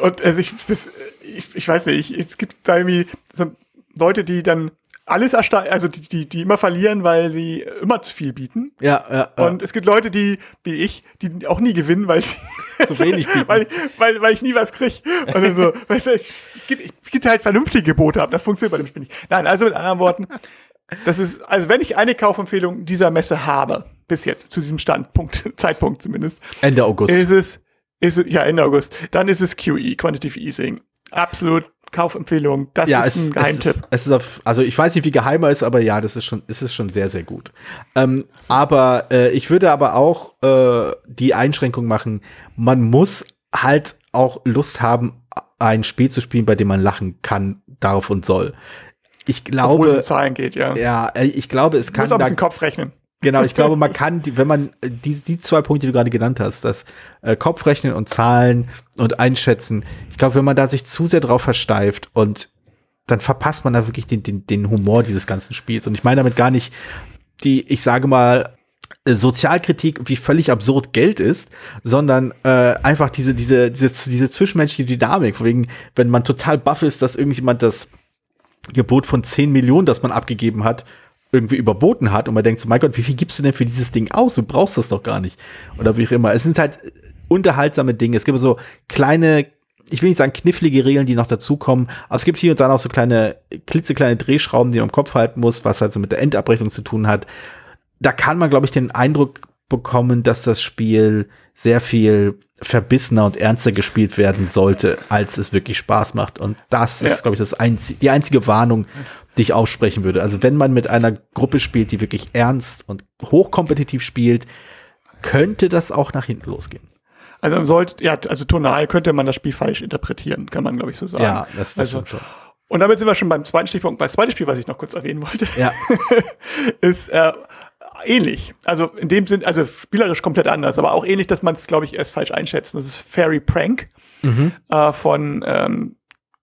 Und also ich, das, ich, ich weiß nicht, es gibt da irgendwie so Leute, die dann alles also die, die, die immer verlieren, weil sie immer zu viel bieten. Ja, ja, ja. Und es gibt Leute, die, wie ich, die auch nie gewinnen, weil sie zu wenig bieten. weil, weil, weil ich nie was krieg. Also so, weißt du, ich, ich, ich gebe halt vernünftige Gebote ab. Das funktioniert bei dem Spiel nicht. Nein, also mit anderen Worten, das ist, also wenn ich eine Kaufempfehlung dieser Messe habe, bis jetzt, zu diesem Standpunkt, Zeitpunkt zumindest. Ende August. Ist es, ist es, ja, Ende August. Dann ist es QE, Quantitative Easing. Absolut Kaufempfehlung. Das ja, ist es, ein Geheimtipp. Es ist, es ist auf, also ich weiß nicht, wie geheimer ist, aber ja, das ist schon, es ist schon sehr, sehr gut. Ähm, so. Aber äh, ich würde aber auch äh, die Einschränkung machen, man muss halt auch Lust haben, ein Spiel zu spielen, bei dem man lachen kann, darf und soll. Ich glaube, Obwohl es Zahlen geht, ja. Ja, äh, ich glaube, es kann. Muss auch ein bisschen Kopf rechnen. Genau, ich glaube, man kann, wenn man die, die zwei Punkte, die du gerade genannt hast, das äh, Kopfrechnen und Zahlen und Einschätzen, ich glaube, wenn man da sich zu sehr drauf versteift und dann verpasst man da wirklich den, den, den Humor dieses ganzen Spiels. Und ich meine damit gar nicht die, ich sage mal, äh, Sozialkritik, wie völlig absurd Geld ist, sondern äh, einfach diese, diese, diese, diese zwischenmenschliche Dynamik, wegen, wenn man total baff ist, dass irgendjemand das Gebot von 10 Millionen, das man abgegeben hat, irgendwie überboten hat und man denkt so, mein Gott, wie viel gibst du denn für dieses Ding aus? Du brauchst das doch gar nicht. Oder wie auch immer. Es sind halt unterhaltsame Dinge. Es gibt so kleine, ich will nicht sagen knifflige Regeln, die noch dazukommen, aber es gibt hier und da auch so kleine, klitzekleine Drehschrauben, die man im Kopf halten muss, was halt so mit der Endabrechnung zu tun hat. Da kann man, glaube ich, den Eindruck bekommen, dass das Spiel sehr viel verbissener und ernster gespielt werden sollte, als es wirklich Spaß macht. Und das ja. ist, glaube ich, das einzige, die einzige Warnung, die ich aussprechen würde. Also wenn man mit einer Gruppe spielt, die wirklich ernst und hochkompetitiv spielt, könnte das auch nach hinten losgehen. Also man sollte, ja, also tonal könnte man das Spiel falsch interpretieren, kann man, glaube ich, so sagen. Ja, das, das also, schon. Und damit sind wir schon beim zweiten Stichpunkt. Beim zweiten Spiel, was ich noch kurz erwähnen wollte, ja. ist äh, ähnlich. Also in dem Sinn, also spielerisch komplett anders, aber auch ähnlich, dass man es, glaube ich, erst falsch einschätzt. Das ist Fairy Prank mhm. äh, von, ähm,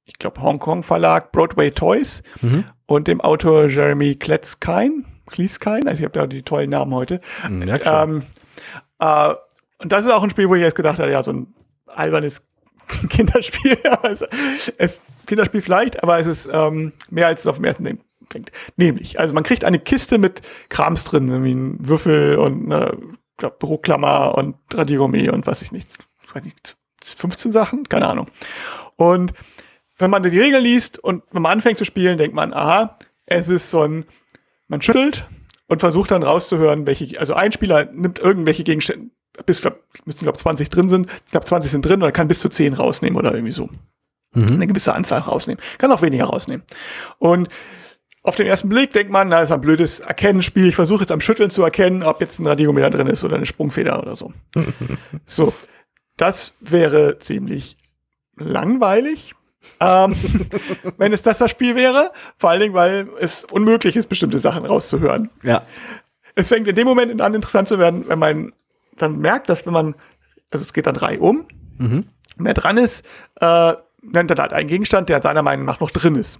ich glaube, Hongkong Verlag Broadway Toys mhm. Und dem Autor Jeremy Kletzkein. Klieskein, also ich habe ja die tollen Namen heute. Ja, ähm, äh, und das ist auch ein Spiel, wo ich jetzt gedacht habe, ja, so ein albernes Kinderspiel. es ist Kinderspiel vielleicht, aber es ist ähm, mehr als es auf dem ersten bringt. Nämlich, also man kriegt eine Kiste mit Krams drin, wie ein Würfel und eine glaub, Büroklammer und Radiergummi und was ich nicht, weiß nicht, 15 Sachen, keine Ahnung. Und wenn man die Regel liest und wenn man anfängt zu spielen, denkt man, aha, es ist so ein, man schüttelt und versucht dann rauszuhören, welche, also ein Spieler nimmt irgendwelche Gegenstände, bis, glaub, müssten, glaube 20 drin sind, ich glaube 20 sind drin und kann bis zu 10 rausnehmen oder irgendwie so. Mhm. Eine gewisse Anzahl rausnehmen. Kann auch weniger rausnehmen. Und auf den ersten Blick denkt man, na, ist ein blödes Erkennenspiel. Ich versuche jetzt am Schütteln zu erkennen, ob jetzt ein Radiometer drin ist oder eine Sprungfeder oder so. so, das wäre ziemlich langweilig, ähm, wenn es das das Spiel wäre. Vor allen Dingen, weil es unmöglich ist, bestimmte Sachen rauszuhören. Ja. Es fängt in dem Moment an, interessant zu werden, wenn man dann merkt, dass wenn man, also es geht dann drei um, mhm. mehr dran ist, äh, nennt er da halt einen Gegenstand, der seiner Meinung nach noch drin ist.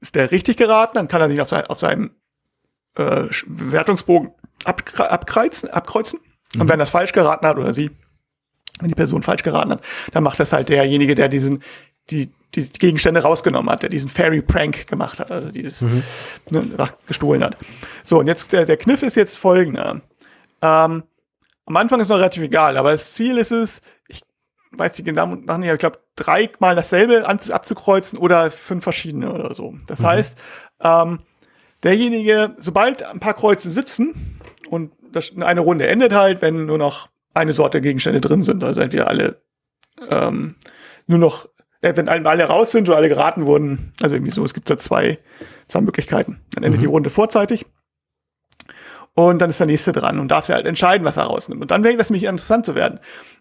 Ist der richtig geraten, dann kann er sich auf, sein, auf seinem äh, Wertungsbogen abkreuzen, abkreuzen. Mhm. Und wenn er falsch geraten hat oder sie, wenn die Person falsch geraten hat, dann macht das halt derjenige, der diesen, die, die Gegenstände rausgenommen hat, der diesen Fairy Prank gemacht hat, also dieses mhm. ne, gestohlen hat. So, und jetzt der, der Kniff ist jetzt folgender. Ähm, am Anfang ist noch relativ egal, aber das Ziel ist es, ich weiß die genauen Sachen nicht, ich glaube, dreimal dasselbe abzukreuzen oder fünf verschiedene oder so. Das mhm. heißt, ähm, derjenige, sobald ein paar Kreuze sitzen und das, eine Runde endet halt, wenn nur noch eine Sorte Gegenstände drin sind, also entweder alle ähm, nur noch wenn alle raus sind oder alle geraten wurden, also irgendwie so, es gibt da zwei, zwei Möglichkeiten. Dann endet mhm. die Runde vorzeitig. Und dann ist der nächste dran und darf sie halt entscheiden, was er rausnimmt. Und dann fängt das nämlich interessant zu werden.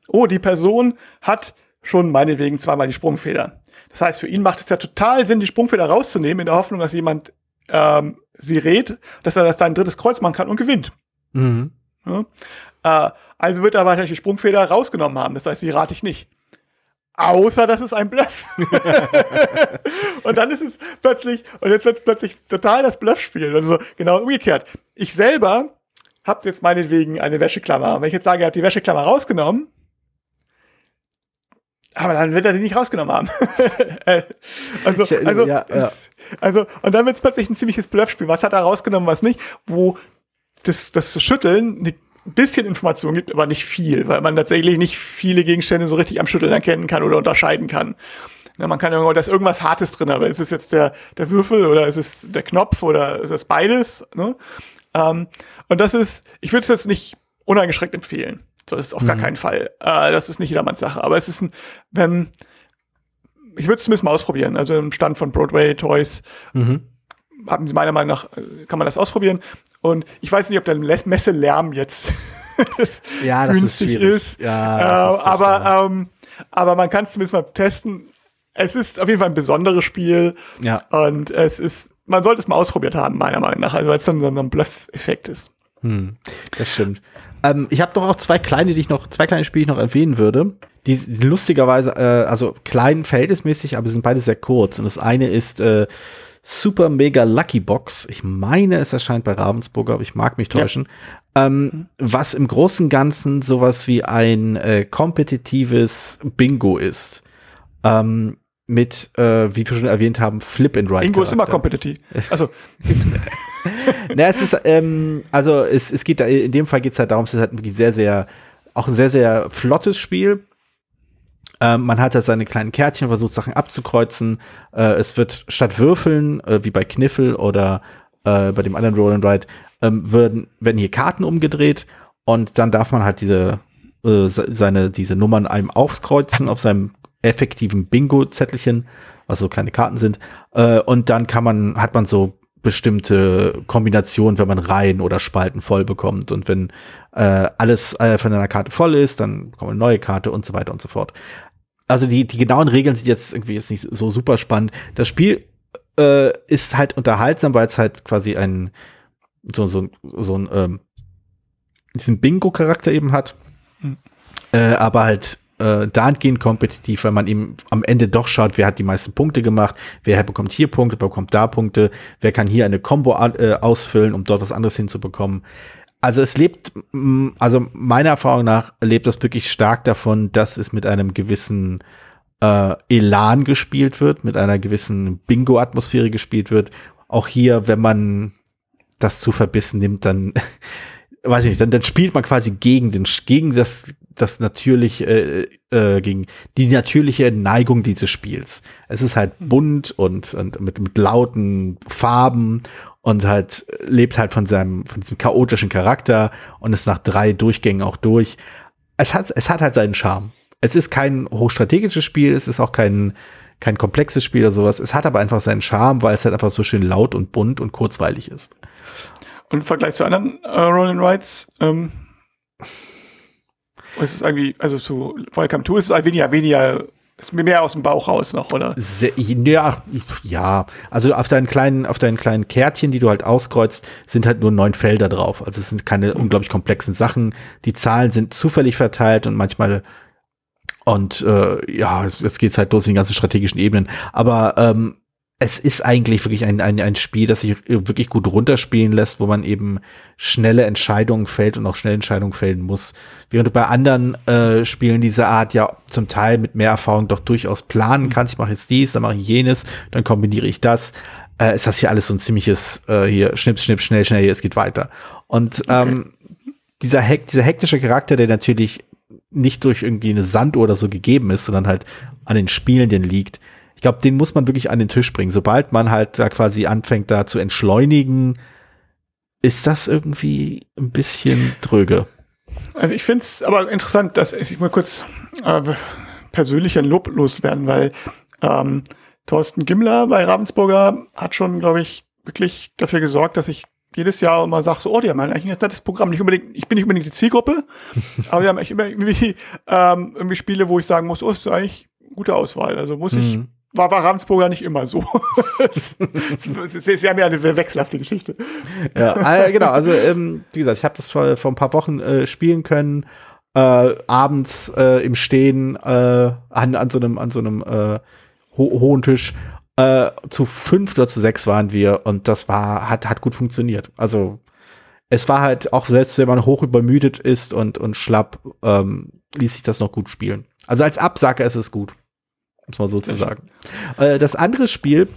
Oh, die Person hat schon meinetwegen zweimal die Sprungfeder. Das heißt, für ihn macht es ja total Sinn, die Sprungfeder rauszunehmen, in der Hoffnung, dass jemand ähm, sie rät, dass er das sein drittes Kreuz machen kann und gewinnt. Mhm. Ja? Äh, also wird er wahrscheinlich die Sprungfeder rausgenommen haben. Das heißt, sie rate ich nicht. Außer, dass es ein Bluff. und dann ist es plötzlich, und jetzt wird es plötzlich total das Bluffspiel. Also genau umgekehrt. Ich selber habe jetzt meinetwegen eine Wäscheklammer. Und wenn ich jetzt sage, ihr habt die Wäscheklammer rausgenommen, aber dann wird er sie nicht rausgenommen haben. Äh, also, ich, also, ja, ja. Ist, also, und dann wird es plötzlich ein ziemliches Bluffspiel. Was hat er rausgenommen, was nicht? Wo das, das Schütteln eine bisschen Information gibt, aber nicht viel, weil man tatsächlich nicht viele Gegenstände so richtig am Schütteln erkennen kann oder unterscheiden kann. Ja, man kann irgendwo, da ist irgendwas Hartes drin, aber ist es jetzt der, der Würfel oder ist es der Knopf oder ist es beides? Ne? Ähm, und das ist, ich würde es jetzt nicht uneingeschränkt empfehlen. So ist auf mhm. gar keinen Fall. Äh, das ist nicht jedermanns Sache. Aber es ist ein, wenn, ich würde es zumindest mal ausprobieren. Also im Stand von Broadway Toys mhm. Haben sie meiner Meinung nach, äh, kann man das ausprobieren. Und ich weiß nicht, ob der Messelärm jetzt ja, das günstig ist. ist. Ja, das äh, ist aber, ähm, aber man kann es zumindest mal testen. Es ist auf jeden Fall ein besonderes Spiel. Ja. Und es ist, man sollte es mal ausprobiert haben, meiner Meinung nach, also weil es dann so ein Bluff-Effekt ist. Hm, das stimmt. Ähm, ich habe doch auch zwei kleine, die ich noch, zwei kleine Spiele, die ich noch erwähnen würde. Die, die lustigerweise, äh, also klein verhältnismäßig, aber sie sind beide sehr kurz. Und das eine ist äh, Super Mega Lucky Box. Ich meine, es erscheint bei Ravensburger, aber ich mag mich täuschen. Ja. Ähm. Was im Großen und Ganzen sowas wie ein äh, kompetitives Bingo ist. Ähm, mit, äh, wie wir schon erwähnt haben, Flip and Ride. Bingo ist immer kompetitiv. Also. Na, es ist, ähm, also es, es geht da, in dem Fall geht es halt darum, es ist halt wirklich sehr, sehr, auch ein sehr, sehr flottes Spiel. Ähm, man hat da seine kleinen Kärtchen, versucht Sachen abzukreuzen. Äh, es wird statt Würfeln, äh, wie bei Kniffel oder äh, bei dem anderen Roll and Ride, ähm, werden, werden hier Karten umgedreht und dann darf man halt diese, äh, seine, diese Nummern einem aufkreuzen auf seinem effektiven Bingo-Zettelchen, was so kleine Karten sind. Äh, und dann kann man, hat man so bestimmte Kombinationen, wenn man Reihen oder Spalten voll bekommt. Und wenn äh, alles äh, von einer Karte voll ist, dann bekommt man eine neue Karte und so weiter und so fort. Also die, die genauen Regeln sind jetzt irgendwie jetzt nicht so super spannend. Das Spiel äh, ist halt unterhaltsam, weil es halt quasi ein so, so, so ein ähm, diesen Bingo-Charakter eben hat. Mhm. Äh, aber halt äh, dahingehend kompetitiv, weil man eben am Ende doch schaut, wer hat die meisten Punkte gemacht, wer bekommt hier Punkte, wer bekommt da Punkte, wer kann hier eine Combo äh, ausfüllen, um dort was anderes hinzubekommen. Also es lebt, also meiner Erfahrung nach lebt das wirklich stark davon, dass es mit einem gewissen äh, Elan gespielt wird, mit einer gewissen Bingo-Atmosphäre gespielt wird. Auch hier, wenn man das zu verbissen nimmt, dann weiß ich nicht, dann, dann spielt man quasi gegen den, gegen das, das natürlich, äh, äh, gegen die natürliche Neigung dieses Spiels. Es ist halt bunt und, und mit, mit lauten Farben und halt lebt halt von seinem, von diesem chaotischen Charakter und ist nach drei Durchgängen auch durch. Es hat, es hat halt seinen Charme. Es ist kein hochstrategisches Spiel, es ist auch kein, kein komplexes Spiel oder sowas. Es hat aber einfach seinen Charme, weil es halt einfach so schön laut und bunt und kurzweilig ist. Und im Vergleich zu anderen äh, Roll Rides, ähm, ist es irgendwie, also zu Welcome to ist es weniger, weniger ist mir mehr aus dem Bauch raus noch, oder? Sehr, ja, ja, also auf deinen kleinen, auf deinen kleinen Kärtchen, die du halt auskreuzt, sind halt nur neun Felder drauf. Also es sind keine unglaublich komplexen Sachen. Die Zahlen sind zufällig verteilt und manchmal und äh, ja, es geht halt durch den ganzen strategischen Ebenen. Aber ähm, es ist eigentlich wirklich ein, ein, ein Spiel, das sich wirklich gut runterspielen lässt, wo man eben schnelle Entscheidungen fällt und auch schnelle Entscheidungen fällen muss. Während du bei anderen äh, Spielen dieser Art ja zum Teil mit mehr Erfahrung doch durchaus planen kannst. Ich mache jetzt dies, dann mache ich jenes, dann kombiniere ich das. Äh, ist das hier alles so ein ziemliches äh, hier Schnips, Schnips, schnell, schnell, hier, es geht weiter. Und ähm, okay. dieser, hek dieser hektische Charakter, der natürlich nicht durch irgendwie eine Sanduhr oder so gegeben ist, sondern halt an den Spielenden liegt, glaube, den muss man wirklich an den Tisch bringen. Sobald man halt da quasi anfängt, da zu entschleunigen, ist das irgendwie ein bisschen dröge. Also ich finde es aber interessant, dass ich mal kurz äh, persönlich ein Lob loswerden, weil ähm, Thorsten Gimmler bei Ravensburger hat schon, glaube ich, wirklich dafür gesorgt, dass ich jedes Jahr immer sage, so, oh, die haben eigentlich ein nettes Programm. Nicht unbedingt, ich bin nicht unbedingt die Zielgruppe, aber die haben echt immer irgendwie, ähm, irgendwie Spiele, wo ich sagen muss, oh, ist eigentlich gute Auswahl. Also muss ich mhm war bei Ravensburger nicht immer so. es ist ja eine wechselhafte Geschichte. Ja, äh, genau. Also, ähm, wie gesagt, ich habe das vor, vor ein paar Wochen äh, spielen können. Äh, abends äh, im Stehen äh, an, an so einem, an so einem ho hohen Tisch. Zu fünf oder zu sechs waren wir und das war, hat, hat gut funktioniert. Also es war halt auch selbst, wenn man hoch übermüdet ist und, und schlapp, ähm, ließ sich das noch gut spielen. Also als Absacker ist es gut muss man sozusagen. Äh, das andere Spiel,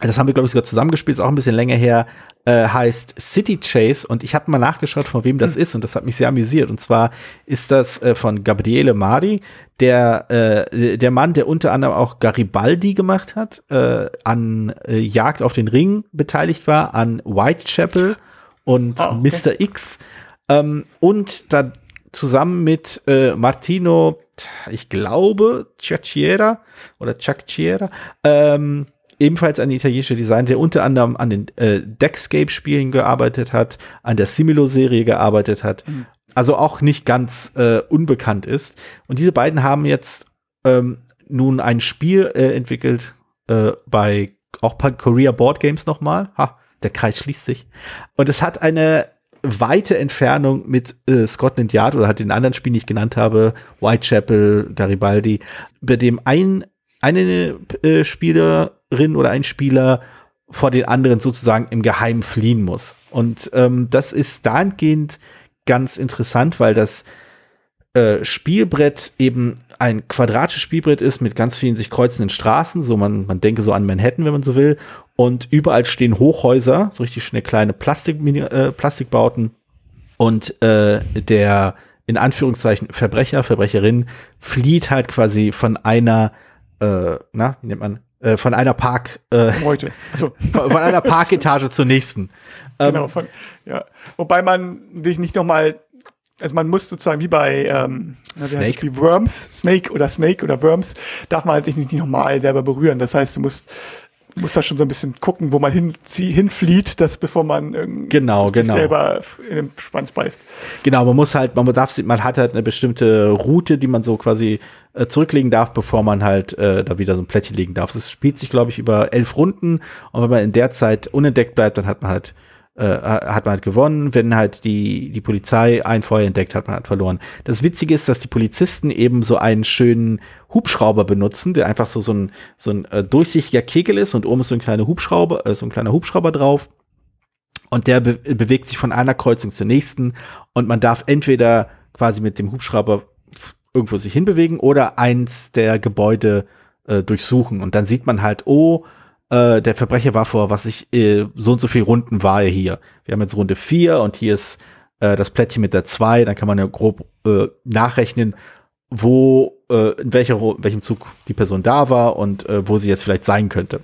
das haben wir, glaube ich, sogar zusammengespielt, ist auch ein bisschen länger her, äh, heißt City Chase und ich habe mal nachgeschaut, von wem das hm. ist und das hat mich sehr amüsiert. Und zwar ist das äh, von Gabriele Mari, der, äh, der Mann, der unter anderem auch Garibaldi gemacht hat, an Jagd auf den Ring beteiligt war, an Whitechapel und oh, okay. Mr. X. Ähm, und da zusammen mit äh, Martino, ich glaube, Ciacchiera oder Ciacchiera, ähm, ebenfalls ein italienischer Designer, der unter anderem an den äh, Deckscape-Spielen gearbeitet hat, an der Similo-Serie gearbeitet hat, mhm. also auch nicht ganz äh, unbekannt ist. Und diese beiden haben jetzt ähm, nun ein Spiel äh, entwickelt äh, bei auch bei Korea Board Games nochmal. Ha, der Kreis schließt sich. Und es hat eine weite Entfernung mit äh, Scotland Yard oder halt den anderen Spielen, die ich genannt habe, Whitechapel, Garibaldi, bei dem ein, eine äh, Spielerin oder ein Spieler vor den anderen sozusagen im Geheimen fliehen muss. Und ähm, das ist dahingehend ganz interessant, weil das äh, Spielbrett eben ein quadratisches Spielbrett ist mit ganz vielen sich kreuzenden Straßen, so man, man denke so an Manhattan, wenn man so will, und überall stehen Hochhäuser, so richtig schöne kleine Plastik, äh, Plastikbauten. Und äh, der in Anführungszeichen Verbrecher, Verbrecherin flieht halt quasi von einer, äh, na, wie nennt man, äh, von einer Park, äh, Heute. Also. Von, von einer Parketage zur nächsten. Genau, ähm, von, ja. Wobei man sich nicht nochmal also man muss sozusagen wie bei ähm, Snake. Wie Worms, Snake oder Snake oder Worms, darf man halt sich nicht nochmal selber berühren. Das heißt, du musst muss da schon so ein bisschen gucken, wo man hin, hinflieht, dass bevor man genau, genau. selber in den Schwanz beißt. Genau, man muss halt, man darf, man hat halt eine bestimmte Route, die man so quasi äh, zurücklegen darf, bevor man halt äh, da wieder so ein Plättchen legen darf. Das spielt sich, glaube ich, über elf Runden und wenn man in der Zeit unentdeckt bleibt, dann hat man halt äh, hat man halt gewonnen. Wenn halt die, die Polizei ein Feuer entdeckt, hat man halt verloren. Das Witzige ist, dass die Polizisten eben so einen schönen Hubschrauber benutzen, der einfach so, so ein, so ein äh, durchsichtiger Kegel ist und oben ist so ein kleiner Hubschrauber, äh, so ein kleiner Hubschrauber drauf. Und der be bewegt sich von einer Kreuzung zur nächsten und man darf entweder quasi mit dem Hubschrauber irgendwo sich hinbewegen oder eins der Gebäude äh, durchsuchen. Und dann sieht man halt, oh, äh, der Verbrecher war vor, was ich, äh, so und so viele Runden war er hier. Wir haben jetzt Runde 4 und hier ist äh, das Plättchen mit der 2, dann kann man ja grob äh, nachrechnen, wo, äh, in, welcher, in welchem Zug die Person da war und äh, wo sie jetzt vielleicht sein könnte.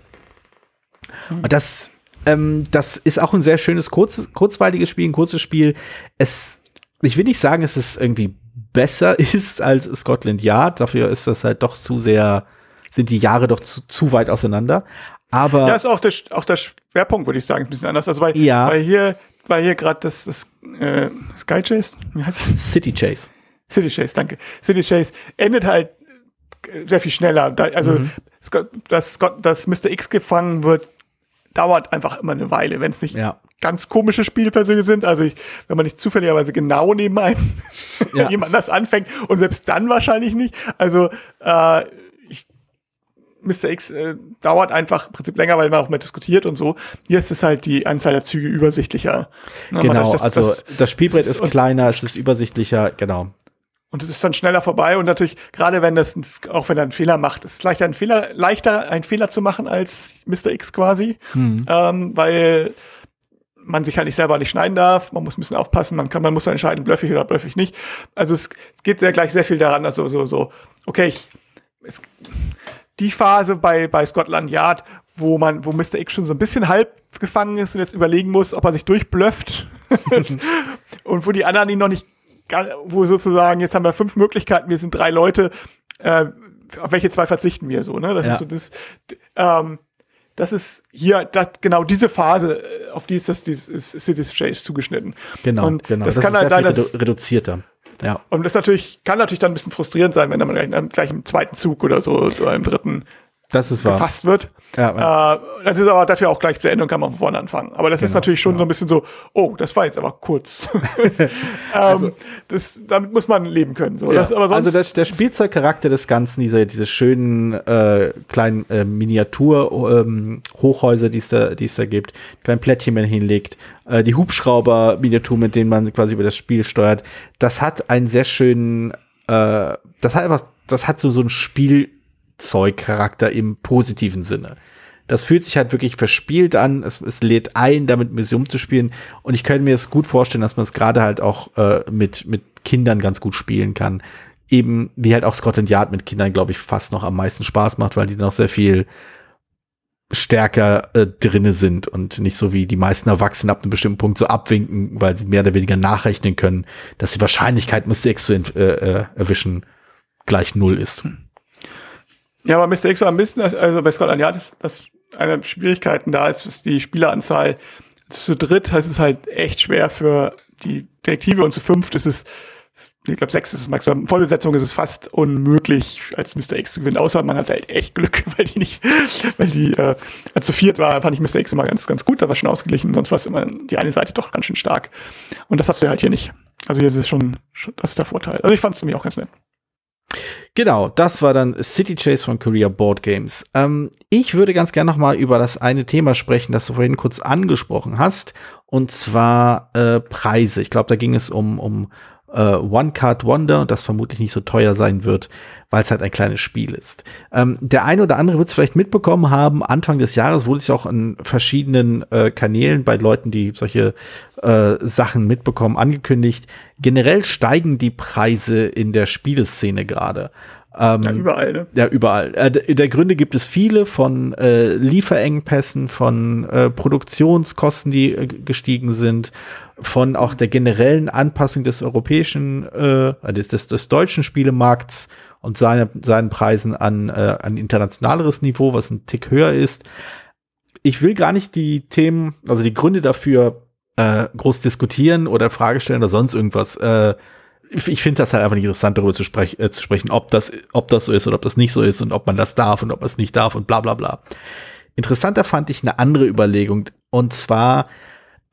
Mhm. Und das, ähm, das ist auch ein sehr schönes, kurz, kurzweiliges Spiel, ein kurzes Spiel. Es, ich will nicht sagen, dass es irgendwie besser ist als Scotland Yard, dafür ist das halt doch zu sehr sind die Jahre doch zu, zu weit auseinander. Aber ja, ist auch der, auch der Schwerpunkt, würde ich sagen, ein bisschen anders. Also weil, Ja. weil hier, weil hier gerade das, das äh, Sky Chase, wie heißt es? City Chase. City Chase, danke. City Chase endet halt äh, sehr viel schneller. Da, also, Mhm. Dass, dass Mr. X gefangen wird, dauert einfach immer eine Weile, wenn es nicht Ja. ganz komische Spielpersönchen sind. Also, ich, wenn man nicht zufälligerweise genau neben einem Ja. jemand das anfängt und selbst dann wahrscheinlich nicht. Also, äh, Mr. X äh, dauert einfach im Prinzip länger, weil man auch mehr diskutiert und so. Hier ist es halt die Anzahl der Züge übersichtlicher. Ne, Genau, das- also das- das, Spielbrett ist, und- kleiner, es ist übersichtlicher, genau. Und es ist dann schneller vorbei und natürlich, gerade wenn das, ein, auch wenn er einen Fehler macht, ist es leichter, einen Fehler, leichter, einen Fehler zu machen als Mr. X quasi, ähm, weil man sich halt nicht selber nicht schneiden darf, man muss ein bisschen aufpassen, man kann, man muss dann entscheiden, blöff ich oder blöff ich nicht. Also es, es geht sehr gleich sehr viel daran, also so, so, okay, ich, es, die Phase bei, bei Scotland Yard, wo man, wo Mr. X schon so ein bisschen halb gefangen ist und jetzt überlegen muss, ob er sich durchblöfft. und wo die anderen ihn noch nicht, wo sozusagen, jetzt haben wir fünf Möglichkeiten, wir sind drei Leute, äh, auf welche zwei verzichten wir so, ne? Das Ja. ist so das, ähm, das ist hier, das, genau diese Phase, äh, auf die ist das, dieses Cities Chase zugeschnitten. Genau, und genau. Das, kann ist halt sehr sein, viel dass, redu reduzierter. Ja. und das natürlich, kann natürlich dann ein bisschen frustrierend sein, wenn dann gleich, gleich im zweiten Zug oder so, so im dritten Das ist wahr. gefasst wird. Ja, ja. Äh, das ist aber dafür auch gleich zu Ende und kann man von vorne anfangen. Aber das ist Genau, natürlich schon so ein bisschen so, oh, das war jetzt aber kurz. ähm, das, damit muss man leben können. So. Ja, Das, aber sonst, also das, der Spielzeugcharakter des Ganzen, diese, diese schönen äh, kleinen äh, Miniatur-Hochhäuser, die es da, die es da gibt, kleinen Plättchen, man hinlegt, äh, die Hubschrauber-Miniaturen, mit denen man quasi über das Spiel steuert, das hat einen sehr schönen, äh, das hat einfach, das hat so, so einen Spielzeugcharakter im positiven Sinne. Das fühlt sich halt wirklich verspielt an. Es, es lädt ein, damit Museum zu spielen. Und ich könnte mir es gut vorstellen, dass man es gerade halt auch äh, mit, mit Kindern ganz gut spielen kann. Eben wie halt auch Scotland Yard mit Kindern, glaube ich, fast noch am meisten Spaß macht, weil die noch sehr viel stärker äh, drinne sind und nicht so wie die meisten Erwachsenen ab einem bestimmten Punkt so abwinken, weil sie mehr oder weniger nachrechnen können, dass die Wahrscheinlichkeit, Mr. X zu äh, äh, erwischen, gleich null ist. Ja, aber Mr. X war ein bisschen, also bei Scotland Yard ist das eine der Schwierigkeiten da, ist dass die Spieleranzahl zu dritt heißt es halt echt schwer für die Detektive und zu fünft ist es, ich glaube sechs ist es maximal, Vollbesetzung ist es fast unmöglich, als Mr. X zu gewinnen, außer man hat halt echt Glück, weil die nicht, weil die, äh, als zu viert war, fand ich Mr. X immer ganz, ganz gut, da war schon ausgeglichen, sonst war es immer die eine Seite doch ganz schön stark. Und das hast du halt hier nicht. Also hier ist es schon, schon das ist der Vorteil. Also ich fand es nämlich auch ganz nett. Genau, das war dann City Chase von Korea Board Games. Ähm, ich würde ganz gerne noch mal über das eine Thema sprechen, das du vorhin kurz angesprochen hast, und zwar äh, Preise. Ich glaube, da ging es um, um äh, One Card Wonder, das vermutlich nicht so teuer sein wird, weil es halt ein kleines Spiel ist. Ähm, der eine oder andere wird es vielleicht mitbekommen haben, Anfang des Jahres wurde es auch in verschiedenen äh, Kanälen bei Leuten, die solche äh, Sachen mitbekommen, angekündigt. Generell steigen die Preise in der Spieleszene gerade. Ähm, Ja, überall, ne? ja, überall. Äh, der Gründe gibt es viele von äh, Lieferengpässen, von äh, Produktionskosten, die äh, gestiegen sind, von auch der generellen Anpassung des europäischen, äh, des, des, des deutschen Spielemarkts und seine, seinen Preisen an äh, ein internationaleres Niveau, was ein Tick höher ist. Ich will gar nicht die Themen, also die Gründe dafür äh, groß diskutieren oder Frage stellen oder sonst irgendwas. Äh, ich, ich finde das halt einfach nicht interessant, darüber zu, sprech, äh, zu sprechen, ob das, ob das so ist oder ob das nicht so ist und ob man das darf und ob man es nicht darf und bla bla bla. Interessanter fand ich eine andere Überlegung und zwar,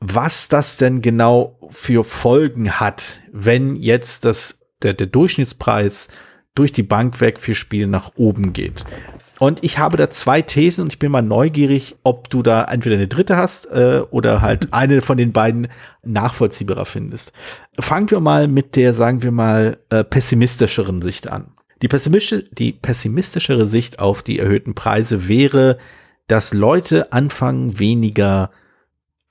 was das denn genau für Folgen hat, wenn jetzt das, der, der Durchschnittspreis durch die Bank weg für Spiele nach oben geht. Und ich habe da zwei Thesen und ich bin mal neugierig, ob du da entweder eine dritte hast äh, oder halt eine von den beiden nachvollziehbarer findest. Fangen wir mal mit der, sagen wir mal, äh, pessimistischeren Sicht an. Die, pessimistische, die pessimistischere Sicht auf die erhöhten Preise wäre, dass Leute anfangen, weniger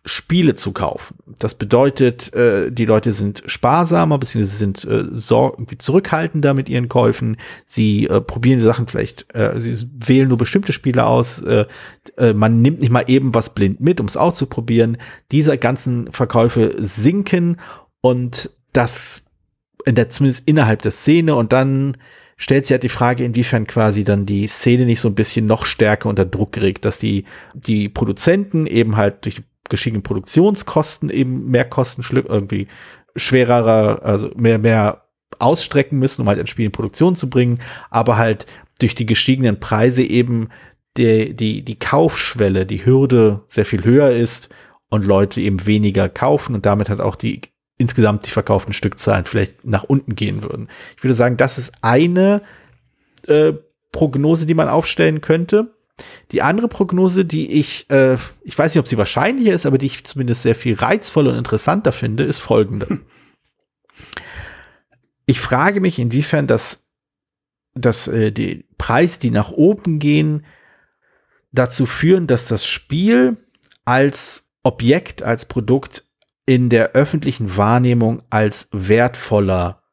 Spiele zu kaufen. Das bedeutet, äh, die Leute sind sparsamer, beziehungsweise sind äh, so, zurückhaltender mit ihren Käufen. Sie äh, probieren die Sachen vielleicht, äh, sie wählen nur bestimmte Spiele aus. Äh, äh, man nimmt nicht mal eben was blind mit, um es auszuprobieren. Diese ganzen Verkäufe sinken und das in der, zumindest innerhalb der Szene und dann stellt sich halt die Frage, inwiefern quasi dann die Szene nicht so ein bisschen noch stärker unter Druck geregt, dass die, die Produzenten eben halt durch geschickten Produktionskosten eben mehr Kosten irgendwie schwerer, also mehr, mehr ausstrecken müssen, um halt ein Spiel in Produktion zu bringen, aber halt durch die gestiegenen Preise eben die, die, die Kaufschwelle, die Hürde sehr viel höher ist und Leute eben weniger kaufen und damit halt auch die insgesamt die verkauften Stückzahlen vielleicht nach unten gehen würden. Ich würde sagen, das ist eine äh, Prognose, die man aufstellen könnte. Die andere Prognose, die ich, äh, ich weiß nicht, ob sie wahrscheinlicher ist, aber die ich zumindest sehr viel reizvoller und interessanter finde, ist folgende. Hm. Ich frage mich, inwiefern das, dass äh, die Preise, die nach oben gehen, dazu führen, dass das Spiel als Objekt, als Produkt in der öffentlichen Wahrnehmung als wertvoller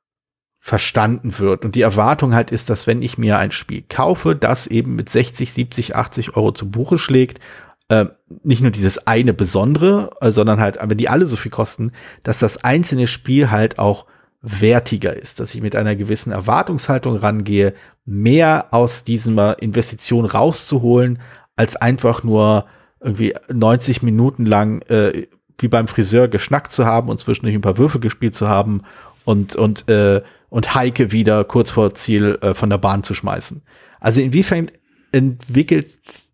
verstanden wird. Und die Erwartung halt ist, dass wenn ich mir ein Spiel kaufe, das eben mit 60, 70, 80 Euro zu Buche schlägt, äh, nicht nur dieses eine Besondere, äh, sondern halt, wenn die alle so viel kosten, dass das einzelne Spiel halt auch wertiger ist, dass ich mit einer gewissen Erwartungshaltung rangehe, mehr aus dieser Investition rauszuholen, als einfach nur irgendwie 90 Minuten lang äh, wie beim Friseur geschnackt zu haben und zwischendurch ein paar Würfel gespielt zu haben und, und, äh, und Heike wieder kurz vor Ziel äh, von der Bahn zu schmeißen. Also inwiefern entwickelt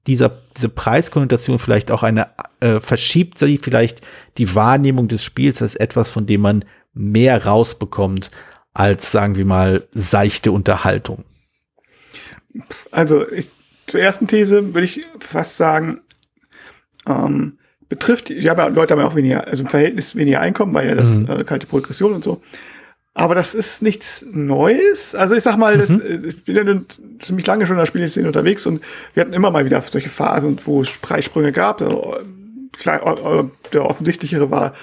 dieser, diese Preiskonnotation vielleicht auch eine, äh, verschiebt sie vielleicht die Wahrnehmung des Spiels als etwas, von dem man mehr rausbekommt, als, sagen wir mal, seichte Unterhaltung? Also ich, zur ersten These würde ich fast sagen, ähm, betrifft, ja, aber Leute haben ja auch weniger, also im Verhältnis weniger Einkommen, weil ja das mhm. äh, kalte Progression und so. Aber das ist nichts Neues. Also ich sag mal, mhm. das, äh, ich bin ja nun ziemlich lange schon in der Spieleszene unterwegs und wir hatten immer mal wieder solche Phasen, wo es Preissprünge gab. Also, klar, der offensichtlichere war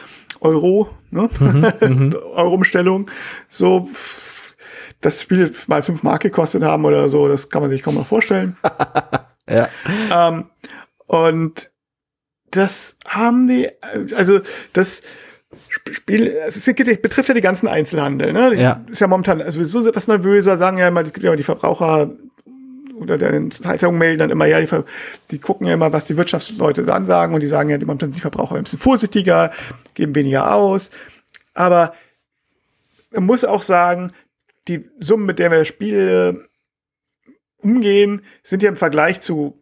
Euro, ne? Mhm, mhm. Euro-Umstellung. So, das Spiel mal fünf Mark gekostet haben oder so, das kann man sich kaum mal vorstellen. ja. Ähm, und das haben die, also das Spiel, es betrifft ja die ganzen Einzelhandel, ne? Ja. Ist ja momentan also so etwas nervöser, sagen ja immer, es gibt ja die Verbraucher oder den Zeitungen melden dann immer, ja, die, die, gucken ja immer, was die Wirtschaftsleute dann sagen und die sagen ja, momentan die Verbraucher ein bisschen vorsichtiger, geben weniger aus. Aber man muss auch sagen, die Summen, mit der wir Spiele umgehen, sind ja im Vergleich zu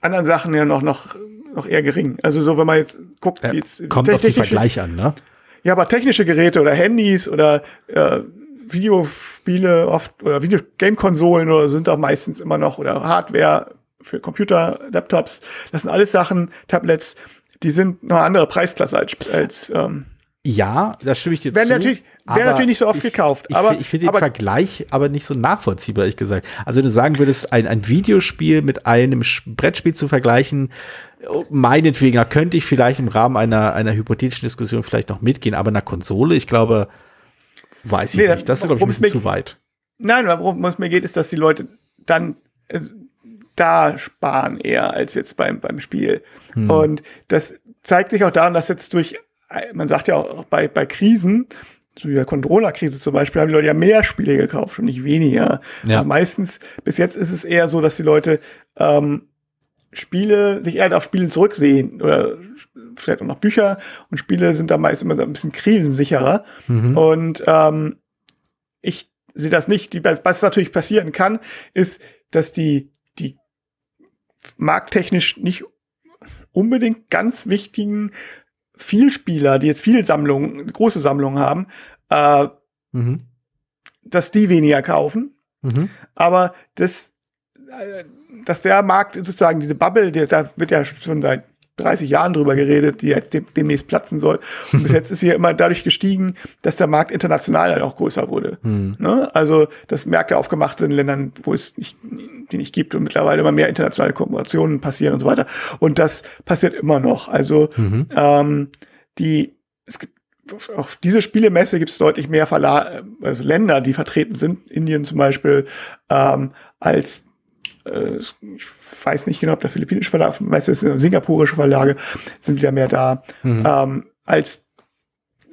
anderen Sachen ja noch, noch noch eher gering. Also so, wenn man jetzt guckt, ja, jetzt kommt auf die Vergleich an, ne? Ja, aber technische Geräte oder Handys oder äh, Videospiele oft oder Videogame-Konsolen oder sind auch meistens immer noch oder Hardware für Computer, Laptops. Das sind alles Sachen, Tablets, die sind noch eine andere Preisklasse als, als ähm, ja, das stimme ich dir werden zu. Natürlich, werden natürlich nicht so oft ich, gekauft. Ich, aber, ich finde den Vergleich aber nicht so nachvollziehbar, ehrlich gesagt. Also wenn du sagen würdest, ein, ein Videospiel mit einem Brettspiel zu vergleichen, meinetwegen, da könnte ich vielleicht im Rahmen einer, einer hypothetischen Diskussion vielleicht noch mitgehen, aber einer Konsole, ich glaube, weiß ich nee, nicht. Das ist, glaube ich, ein bisschen zu weit. Nein, worum es mir geht, ist, dass die Leute dann äh, da sparen eher als jetzt beim, beim Spiel. Hm. Und das zeigt sich auch daran, dass jetzt durch man sagt ja auch bei, bei Krisen, so wie der Controller-Krise zum Beispiel, haben die Leute ja mehr Spiele gekauft und nicht weniger. Ja. Also meistens, bis jetzt ist es eher so, dass die Leute ähm, Spiele, sich eher auf Spiele zurücksehen oder vielleicht auch noch Bücher und Spiele sind da meist immer ein bisschen krisensicherer. Mhm. Und ähm, ich sehe das nicht. Die, was natürlich passieren kann, ist, dass die, die markttechnisch nicht unbedingt ganz wichtigen Vielspieler, die jetzt viele Sammlungen, große Sammlungen haben, äh, mhm. dass die weniger kaufen. Mhm. Aber das, dass der Markt sozusagen diese Bubble, der, da wird ja schon seit 30 Jahren drüber geredet, die jetzt dem, demnächst platzen soll. Und bis jetzt ist sie ja immer dadurch gestiegen, dass der Markt international dann auch größer wurde. Mhm. Ne? Also, dass Märkte aufgemacht sind in Ländern, wo es nicht, die nicht gibt und mittlerweile immer mehr internationale Kooperationen passieren und so weiter. Und das passiert immer noch. Also, mhm. ähm, die, es gibt auf diese Spielemesse gibt es deutlich mehr Verla also Länder, die vertreten sind, Indien zum Beispiel, ähm, als äh, ich weiß nicht genau, ob der philippinische Verlag, meistens singapurische Verlage sind wieder mehr da, mhm. ähm, als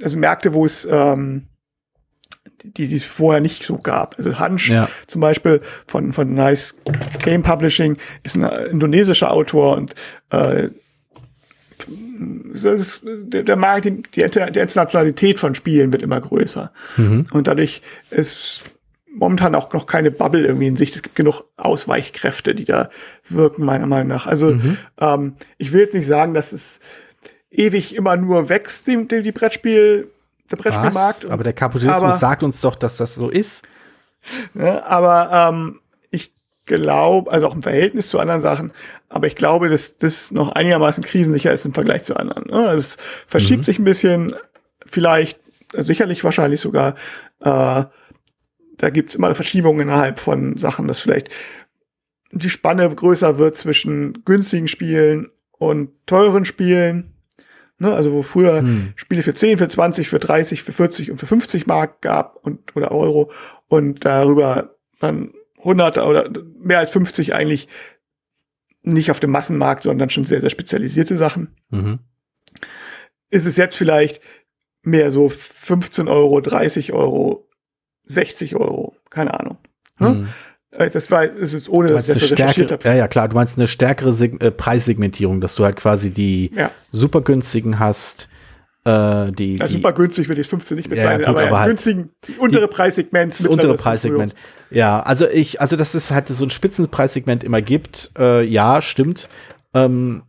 also Märkte, wo es ähm, die, die es vorher nicht so gab. Also Hansch ja. zum Beispiel von, von Nice Game Publishing ist ein indonesischer Autor und äh, ist, der, der Markt, die, die, die Internationalität von Spielen wird immer größer. Mhm. Und dadurch ist momentan auch noch keine Bubble irgendwie in Sicht. Es gibt genug Ausweichkräfte, die da wirken, meiner Meinung nach. Also mhm. ähm, ich will jetzt nicht sagen, dass es ewig immer nur wächst, die, die Brettspiel, der Brettspielmarkt. Aber der Kapitalismus aber, sagt uns doch, dass das so ist. Ja, aber ähm, ich glaube, also auch im Verhältnis zu anderen Sachen, aber ich glaube, dass das noch einigermaßen krisensicher ist im Vergleich zu anderen. Ne? Es verschiebt mhm. sich ein bisschen, vielleicht, sicherlich wahrscheinlich sogar, äh, da gibt's immer Verschiebungen innerhalb von Sachen, dass vielleicht die Spanne größer wird zwischen günstigen Spielen und teuren Spielen. Ne, also wo früher hm. Spiele für 10, für 20, für 30, für 40 und für 50 Mark gab und oder Euro und darüber dann 100 oder mehr als 50 eigentlich nicht auf dem Massenmarkt, sondern schon sehr, sehr spezialisierte Sachen. Mhm. Ist es jetzt vielleicht mehr so 15 Euro, 30 Euro, 60 Euro, keine Ahnung. Mhm. Äh, das war, es ist ohne, dass ich das recherchiert habe. Ja, ja, klar. Du meinst eine stärkere Seg äh, Preissegmentierung, dass du halt quasi die ja. super günstigen hast. Äh, die, ja, super günstig würde ich 15 nicht bezahlen, ja, gut, aber, aber halt günstigen, die untere Preissegment. Das untere Preissegment. Ja, also ich, also dass es halt so ein Spitzenpreissegment immer gibt, äh, ja, stimmt. Ähm,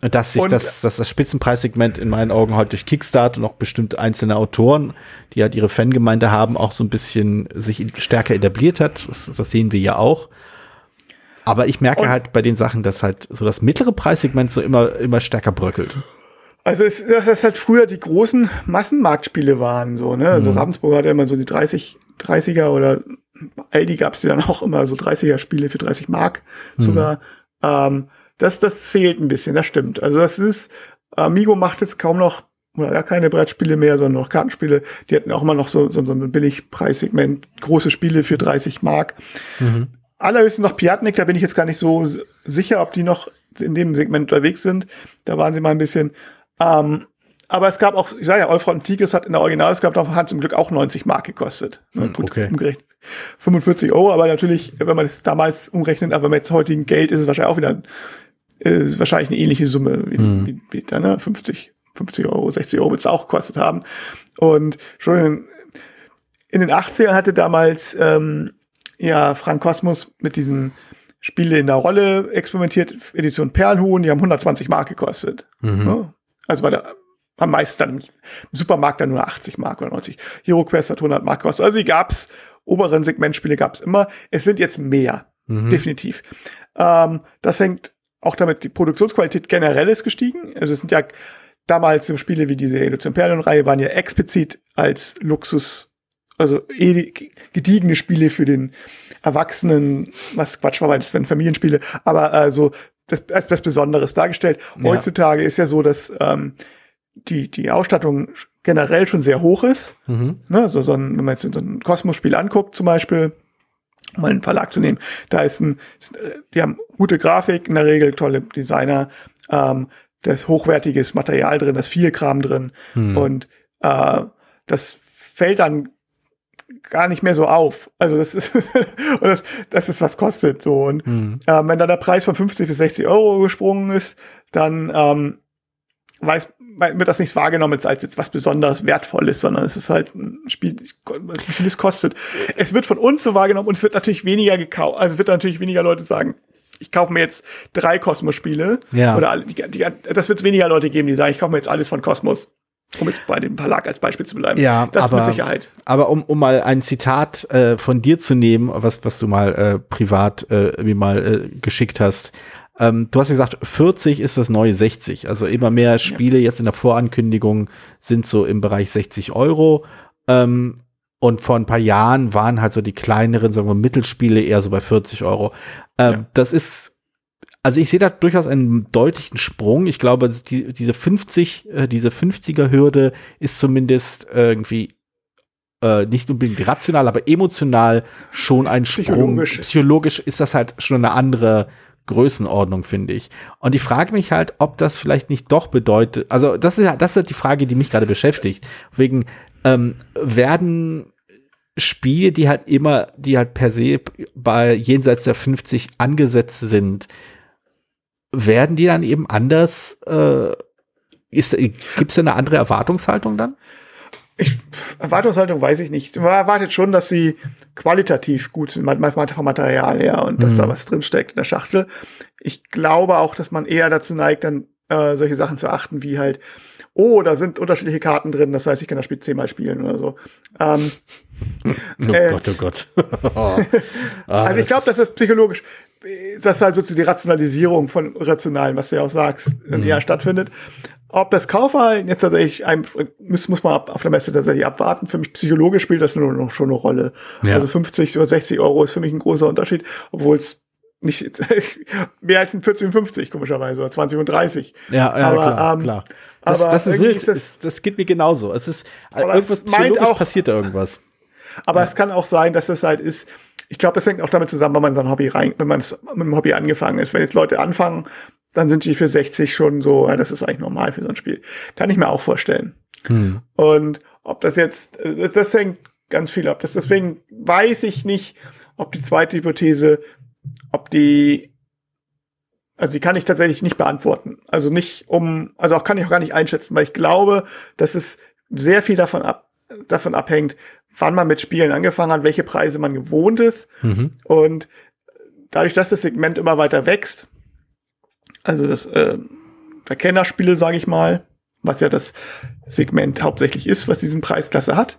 dass sich und, das, dass das Spitzenpreissegment in meinen Augen halt durch Kickstarter und auch bestimmt einzelne Autoren, die halt ihre Fangemeinde haben, auch so ein bisschen sich stärker etabliert hat. Das, das sehen wir ja auch. Aber ich merke halt bei den Sachen, dass halt so das mittlere Preissegment so immer, immer stärker bröckelt. Also es, das halt früher die großen Massenmarktspiele waren, so, ne? Also mhm. Ravensburg hatte immer so die 30, 30er oder Aldi gab es dann auch immer so 30er Spiele für 30 Mark sogar. Mhm. Ähm, das, das fehlt ein bisschen, das stimmt. Also das ist, Amigo macht jetzt kaum noch oder gar keine Brettspiele mehr, sondern noch Kartenspiele. Die hatten auch immer noch so, so, so ein Billigpreissegment, große Spiele für 30 Mark. Mhm. Allerhöchstens noch Piatnik, da bin ich jetzt gar nicht so sicher, ob die noch in dem Segment unterwegs sind. Da waren sie mal ein bisschen. Ähm, aber es gab auch, ich sage ja, Euphrat und Tigris hat in der Original, es gab auf Hand zum Glück auch 90 Mark gekostet. Hm, Gut, okay. umgerechnet. 45 Euro, aber natürlich, wenn man das damals umrechnet, aber mit heutigen Geld ist es wahrscheinlich auch wieder ist wahrscheinlich eine ähnliche Summe wie, mhm. wie, wie da, ne? 50, 50 Euro, 60 Euro wird es auch gekostet haben. Und schon in, in den 80ern hatte damals ähm, ja Frank Kosmos mit diesen Spiele in der Rolle experimentiert, Edition Perlhuhn, die haben 120 Mark gekostet. Mhm. Ne? Also war der am meisten dann im Supermarkt dann nur 80 Mark oder 90. Hero Quest hat 100 Mark gekostet. Also die gab's, oberen Segmentspiele gab's immer. Es sind jetzt mehr, mhm. definitiv. Ähm, das hängt auch damit die Produktionsqualität generell ist gestiegen. Also es sind ja damals so Spiele wie diese Edition-Perlen-Reihe waren ja explizit als Luxus, also eh gediegene Spiele für den Erwachsenen, was Quatsch war, weil das wären Familienspiele, aber also das als das Besonderes dargestellt. Ja. Heutzutage ist ja so, dass ähm, die, die Ausstattung generell schon sehr hoch ist. Mhm. Ne, so, so ein, wenn man jetzt so ein Kosmos-Spiel anguckt zum Beispiel, um mal einen Verlag zu nehmen. Da ist ein, die haben gute Grafik, in der Regel tolle Designer, ähm, da ist hochwertiges Material drin, da ist viel Kram drin hm. und äh, das fällt dann gar nicht mehr so auf. Also das ist, das, das ist was kostet so. Und hm. äh, wenn da der Preis von 50 bis 60 Euro gesprungen ist, dann ähm, weiß, wird das nicht wahrgenommen als jetzt was besonders Wertvolles, sondern es ist halt ein Spiel, wie viel es kostet. Es wird von uns so wahrgenommen und es wird natürlich weniger gekauft, also wird natürlich weniger Leute sagen, ich kaufe mir jetzt drei Kosmos-Spiele. Ja. Oder die, die, das wird weniger Leute geben, die sagen, ich kaufe mir jetzt alles von Kosmos. Um jetzt bei dem Verlag als Beispiel zu bleiben. Ja, das aber, mit Sicherheit. Aber um, um mal ein Zitat äh, von dir zu nehmen, was, was du mal äh, privat äh, mir mal äh, geschickt hast. Ähm, du hast gesagt, 40 ist das neue 60. Also immer mehr Spiele ja. jetzt in der Vorankündigung sind so im Bereich 60 Euro. Ähm, und vor ein paar Jahren waren halt so die kleineren, sagen wir, Mittelspiele eher so bei 40 Euro. Ähm, ja. Das ist, also ich sehe da durchaus einen deutlichen Sprung. Ich glaube, die, diese 50, äh, diese 50er Hürde ist zumindest irgendwie äh, nicht unbedingt rational, aber emotional schon ein Sprung. Psychologisch ist das halt schon eine andere Größenordnung, finde ich. Und ich frage mich halt, ob das vielleicht nicht doch bedeutet, also das ist ja, das ist die Frage, die mich gerade beschäftigt. Wegen, ähm, werden Spiele, die halt immer, die halt per se bei jenseits der 50 angesetzt sind, werden die dann eben anders, äh, gibt es eine andere Erwartungshaltung dann? Ich, Erwartungshaltung weiß ich nicht. Man erwartet schon, dass sie qualitativ gut sind, manchmal vom Material her und dass mhm. da was drinsteckt in der Schachtel. Ich glaube auch, dass man eher dazu neigt, dann äh, solche Sachen zu achten, wie halt, oh, da sind unterschiedliche Karten drin, das heißt, ich kann das Spiel zehnmal spielen oder so. Ähm, oh äh, Gott, oh Gott. ah, also ich glaube, das ist psychologisch, dass halt so die Rationalisierung von Rationalen, was du ja auch sagst, mhm. eher stattfindet. Ob das Kaufverhalten jetzt tatsächlich ein, muss, muss man auf der Messe tatsächlich abwarten. Für mich psychologisch spielt das nur noch schon eine Rolle. Ja. Also 50 oder 60 Euro ist für mich ein großer Unterschied, obwohl es nicht mehr als ein 14 und 50 komischerweise oder 20 und 30. Ja, ja aber, klar, ähm, klar. Das, aber das ist wild. Das, das geht mir genauso. Es ist irgendwas psychologisch auch, passiert da irgendwas. Aber ja. es kann auch sein, dass das halt ist. Ich glaube, das hängt auch damit zusammen, wenn man sein Hobby rein, wenn man mit dem Hobby angefangen ist. Wenn jetzt Leute anfangen, dann sind die für 60 schon so, ja, das ist eigentlich normal für so ein Spiel. Kann ich mir auch vorstellen. Hm. Und ob das jetzt, das, das hängt ganz viel ab. Das, deswegen weiß ich nicht, ob die zweite Hypothese, ob die, also die kann ich tatsächlich nicht beantworten. Also nicht um, also auch kann ich auch gar nicht einschätzen, weil ich glaube, dass es sehr viel davon ab, davon abhängt, wann man mit Spielen angefangen hat, welche Preise man gewohnt ist. Mhm. Und dadurch, dass das Segment immer weiter wächst, also das äh, Verkennerspiele, sage ich mal, was ja das Segment hauptsächlich ist, was diesen Preisklasse hat.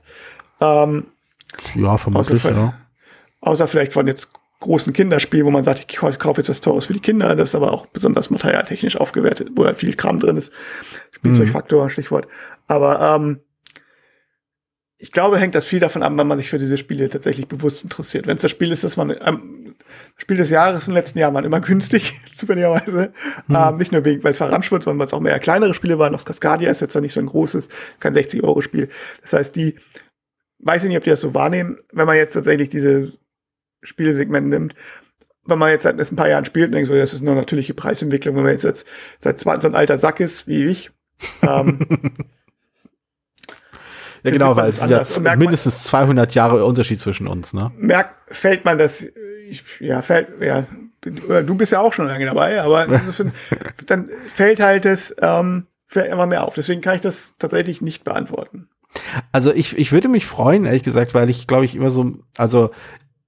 Ähm, ja, vermutlich, außer, ja. Außer vielleicht von jetzt großen Kinderspielen, wo man sagt, ich kaufe jetzt was Teures für die Kinder, das ist aber auch besonders materialtechnisch aufgewertet, wo da viel Kram drin ist. Spielzeugfaktor, mhm. Stichwort. Aber ähm, ich glaube, hängt das viel davon ab, wenn man sich für diese Spiele tatsächlich bewusst interessiert. Wenn es das Spiel ist, dass man ähm, Spiel des Jahres den letzten Jahren waren immer günstig, zufälligerweise. Mhm. Ähm, nicht nur wegen, weil es verramscht wird, sondern weil es auch mehr kleinere Spiele waren. Auch Cascadia ist jetzt noch nicht so ein großes, kein 60-Euro-Spiel. Das heißt, die, weiß ich nicht, ob die das so wahrnehmen, wenn man jetzt tatsächlich diese Spielsegment nimmt. Wenn man jetzt seit ein paar Jahren spielt, denkt so, das ist eine natürliche Preisentwicklung. Wenn man jetzt, jetzt seit 20 so ein alter Sack ist, wie ich, ähm, Ja, genau, weil es sind jetzt mindestens 200 Jahre Unterschied zwischen uns, ne? Merkt, fällt man das, ich, ja, fällt, ja, du bist ja auch schon lange dabei, aber dann fällt halt das, ähm, fällt immer mehr auf. Deswegen kann ich das tatsächlich nicht beantworten. Also ich, ich würde mich freuen, ehrlich gesagt, weil ich glaube ich immer so, also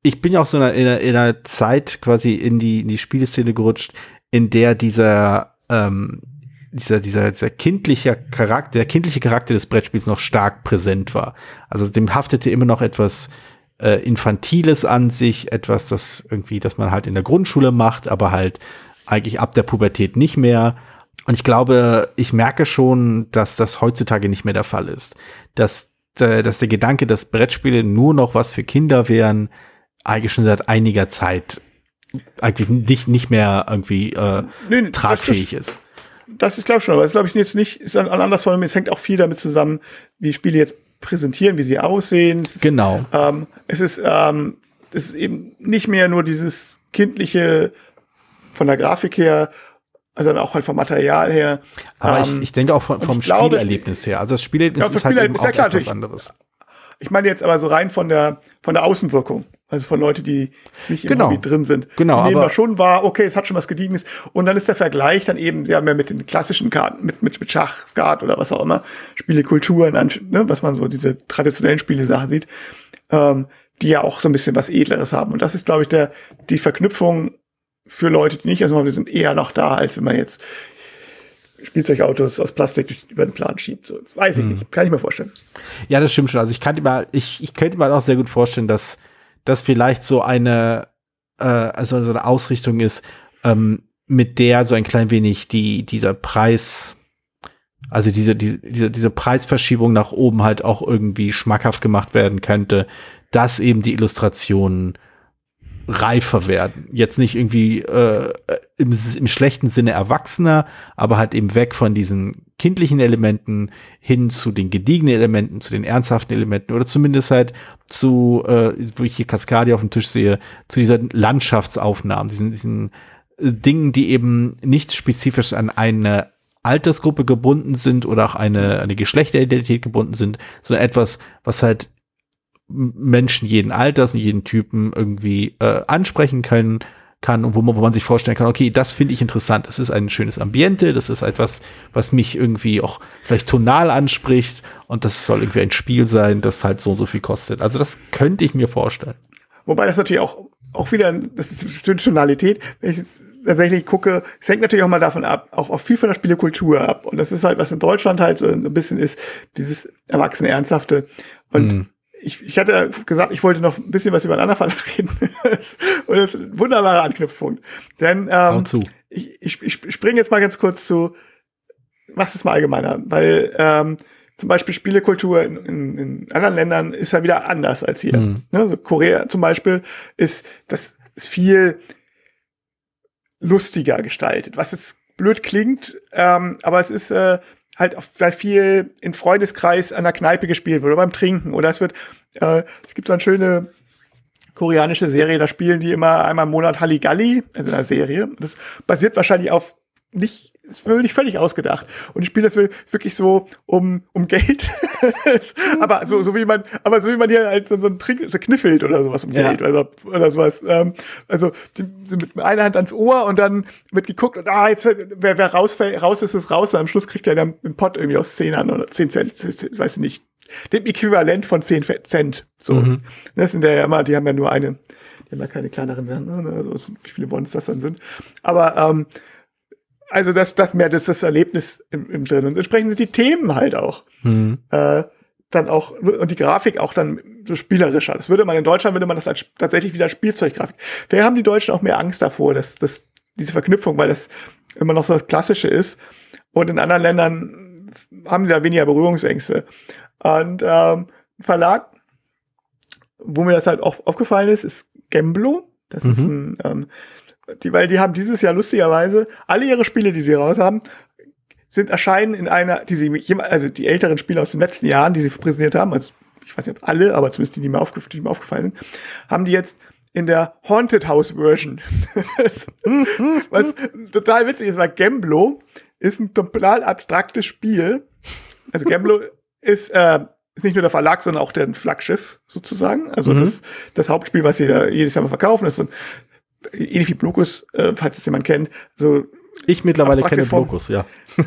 ich bin ja auch so in einer, in einer, in einer Zeit quasi in die, in die Spieleszene gerutscht, in der dieser, ähm, dieser, dieser, dieser kindliche Charakter, der kindliche Charakter des Brettspiels noch stark präsent war. Also dem haftete immer noch etwas äh, Infantiles an sich, etwas, das irgendwie, das man halt in der Grundschule macht, aber halt eigentlich ab der Pubertät nicht mehr. Und ich glaube, ich merke schon, dass das heutzutage nicht mehr der Fall ist. Dass, äh, dass der Gedanke, dass Brettspiele nur noch was für Kinder wären, eigentlich schon seit einiger Zeit eigentlich nicht, nicht mehr irgendwie äh, nee, tragfähig ist. Das ist, glaube ich, schon, aber das glaube ich jetzt nicht, ist an anders von mir. Es hängt auch viel damit zusammen, wie Spiele jetzt präsentieren, wie sie aussehen. Es genau. Ist, ähm, es ist, ähm, es ist eben nicht mehr nur dieses kindliche von der Grafik her, also auch halt vom Material her. Aber ähm, ich, ich denke auch vom, vom Spielerlebnis her. Also das Spielerlebnis ja, ist halt eben auch etwas anderes. Ich meine jetzt aber so rein von der, von der Außenwirkung. Also von Leuten, die nicht genau. irgendwie drin sind. Genau. Die nehmen aber schon wahr, okay, es hat schon was Gediegenes. Und dann ist der Vergleich dann eben, ja, mehr mit den klassischen Karten, mit, mit, mit Schach, Skat oder was auch immer, Spielekulturen, ne, was man so diese traditionellen Spielesachen sieht, ähm, die ja auch so ein bisschen was Edleres haben. Und das ist, glaube ich, der, die Verknüpfung für Leute, die nicht also wir sind eher noch da, als wenn man jetzt Spielzeugautos aus Plastik über den Plan schiebt. So, weiß ich hm. nicht. Kann ich mir vorstellen. Ja, das stimmt schon. Also ich kann mal, ich, ich könnte mir auch sehr gut vorstellen, dass das vielleicht so eine, äh, also so eine Ausrichtung ist, ähm, mit der so ein klein wenig die, dieser Preis, also diese, diese, diese, diese Preisverschiebung nach oben halt auch irgendwie schmackhaft gemacht werden könnte, dass eben die Illustrationen reifer werden. Jetzt nicht irgendwie äh, im, im schlechten Sinne erwachsener, aber halt eben weg von diesen kindlichen Elementen hin zu den gediegenen Elementen, zu den ernsthaften Elementen oder zumindest halt zu, äh, wo ich hier Cascadia auf dem Tisch sehe, zu dieser Landschaftsaufnahmen, diesen, diesen äh, Dingen, die eben nicht spezifisch an eine Altersgruppe gebunden sind oder auch eine, eine Geschlechteridentität gebunden sind, sondern etwas, was halt Menschen jeden Alters und jeden Typen irgendwie äh, ansprechen können kann und wo man, wo man sich vorstellen kann, okay, das finde ich interessant. Das ist ein schönes Ambiente, das ist etwas, was mich irgendwie auch vielleicht tonal anspricht und das soll irgendwie ein Spiel sein, das halt so und so viel kostet. Also das könnte ich mir vorstellen. Wobei das natürlich auch, auch wieder, das ist eine Tonalität, wenn ich tatsächlich gucke, es hängt natürlich auch mal davon ab, auch, auch viel von der Spielekultur ab. Und das ist halt, was in Deutschland halt so ein bisschen ist, dieses erwachsene Ernsthafte. Und mm ich, ich hatte gesagt, ich wollte noch ein bisschen was über einen anderen Verlag reden. und das ist ein wunderbarer Anknüpfpunkt. Denn ähm, ich, ich, ich springe jetzt mal ganz kurz zu, mach's es mal allgemeiner, weil ähm, zum Beispiel Spielekultur in, in, in anderen Ländern ist ja wieder anders als hier. Mhm. Ne, also Korea zum Beispiel ist, das ist viel lustiger gestaltet, was jetzt blöd klingt, ähm, aber es ist äh, halt auch viel in Freundeskreis an der Kneipe gespielt wird oder beim Trinken oder es wird, äh, es gibt so eine schöne koreanische Serie, da spielen die immer einmal im Monat Halligalli, also eine Serie. Das basiert wahrscheinlich auf nicht, ist wirklich völlig ausgedacht. Und ich spiele das wirklich so um, um Geld. aber so, so wie man, aber so wie man hier halt so, so ein Trink, so kniffelt oder sowas um ja. Geld oder, oder sowas. Ähm, also die, die mit einer Hand ans Ohr und dann wird geguckt und ah, jetzt, wer, wer rausfällt, raus ist, ist raus. Und am Schluss kriegt er dann einen Pot irgendwie aus 10 an oder 10 Cent, weiß ich nicht. Dem Äquivalent von 10 Cent. So. Mhm. Das sind ja immer, die haben ja nur eine, die haben ja keine kleineren, ne, also wie viele Bonds das dann sind. Aber ähm, also das, das mehr das, das Erlebnis im, im drin. Und entsprechend sind die Themen halt auch. Mhm. Äh, dann auch, und die Grafik auch dann so spielerischer. Das würde man in Deutschland, würde man das als tatsächlich wieder Spielzeuggrafik. Vielleicht haben die Deutschen auch mehr Angst davor, dass, dass diese Verknüpfung, weil das immer noch so das Klassische ist. Und in anderen Ländern haben die da weniger Berührungsängste. Und ähm, Verlag, wo mir das halt auch aufgefallen ist, ist Gemblo. Das mhm. ist ein ähm, die, weil die haben dieses Jahr lustigerweise alle ihre Spiele, die sie raus haben, sind erscheinen in einer, die sie, also die älteren Spiele aus den letzten Jahren, die sie präsentiert haben, also ich weiß nicht ob alle, aber zumindest die, die mir, aufgef die mir aufgefallen sind, haben die jetzt in der Haunted House Version. Was total witzig ist, weil Gamblo ist ein total abstraktes Spiel. Also Gamblo ist, äh, ist nicht nur der Verlag, sondern auch der Flaggschiff sozusagen. Also mhm. das, das Hauptspiel, was sie da jedes Jahr mal verkaufen, ist so ein ähnlich wie Blokus, äh, falls es jemand kennt, so ich mittlerweile kenne Form, Blokus, ja.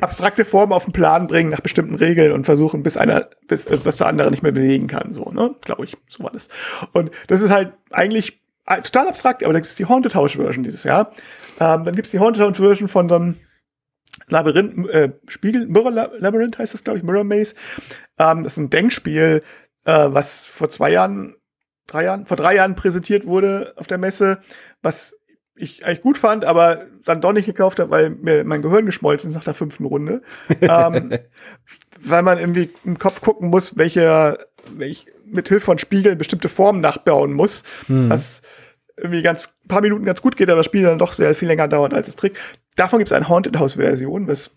abstrakte Formen auf den Plan bringen nach bestimmten Regeln und versuchen, bis einer, bis, bis der andere nicht mehr bewegen kann, so, ne? Glaube ich, so war das. Und das ist halt eigentlich total abstrakt, aber da gibt es die Haunted House Version dieses Jahr. Ähm, dann gibt es die Haunted House Version von dann Labyrinth, äh, Spiegel, Mirror Labyrinth heißt das, glaube ich, Mirror Maze. Ähm, das ist ein Denkspiel, äh, was vor zwei Jahren drei Jahren, vor drei Jahren präsentiert wurde auf der Messe, was ich eigentlich gut fand, aber dann doch nicht gekauft habe, weil mir mein Gehirn geschmolzen ist nach der fünften Runde. ähm, weil man irgendwie im Kopf gucken muss, welche, welche mit Hilfe von Spiegeln bestimmte Formen nachbauen muss, hm. was irgendwie ganz paar Minuten ganz gut geht, aber das Spiel dann doch sehr viel länger dauert als das Trick. Davon gibt es eine Haunted House Version, was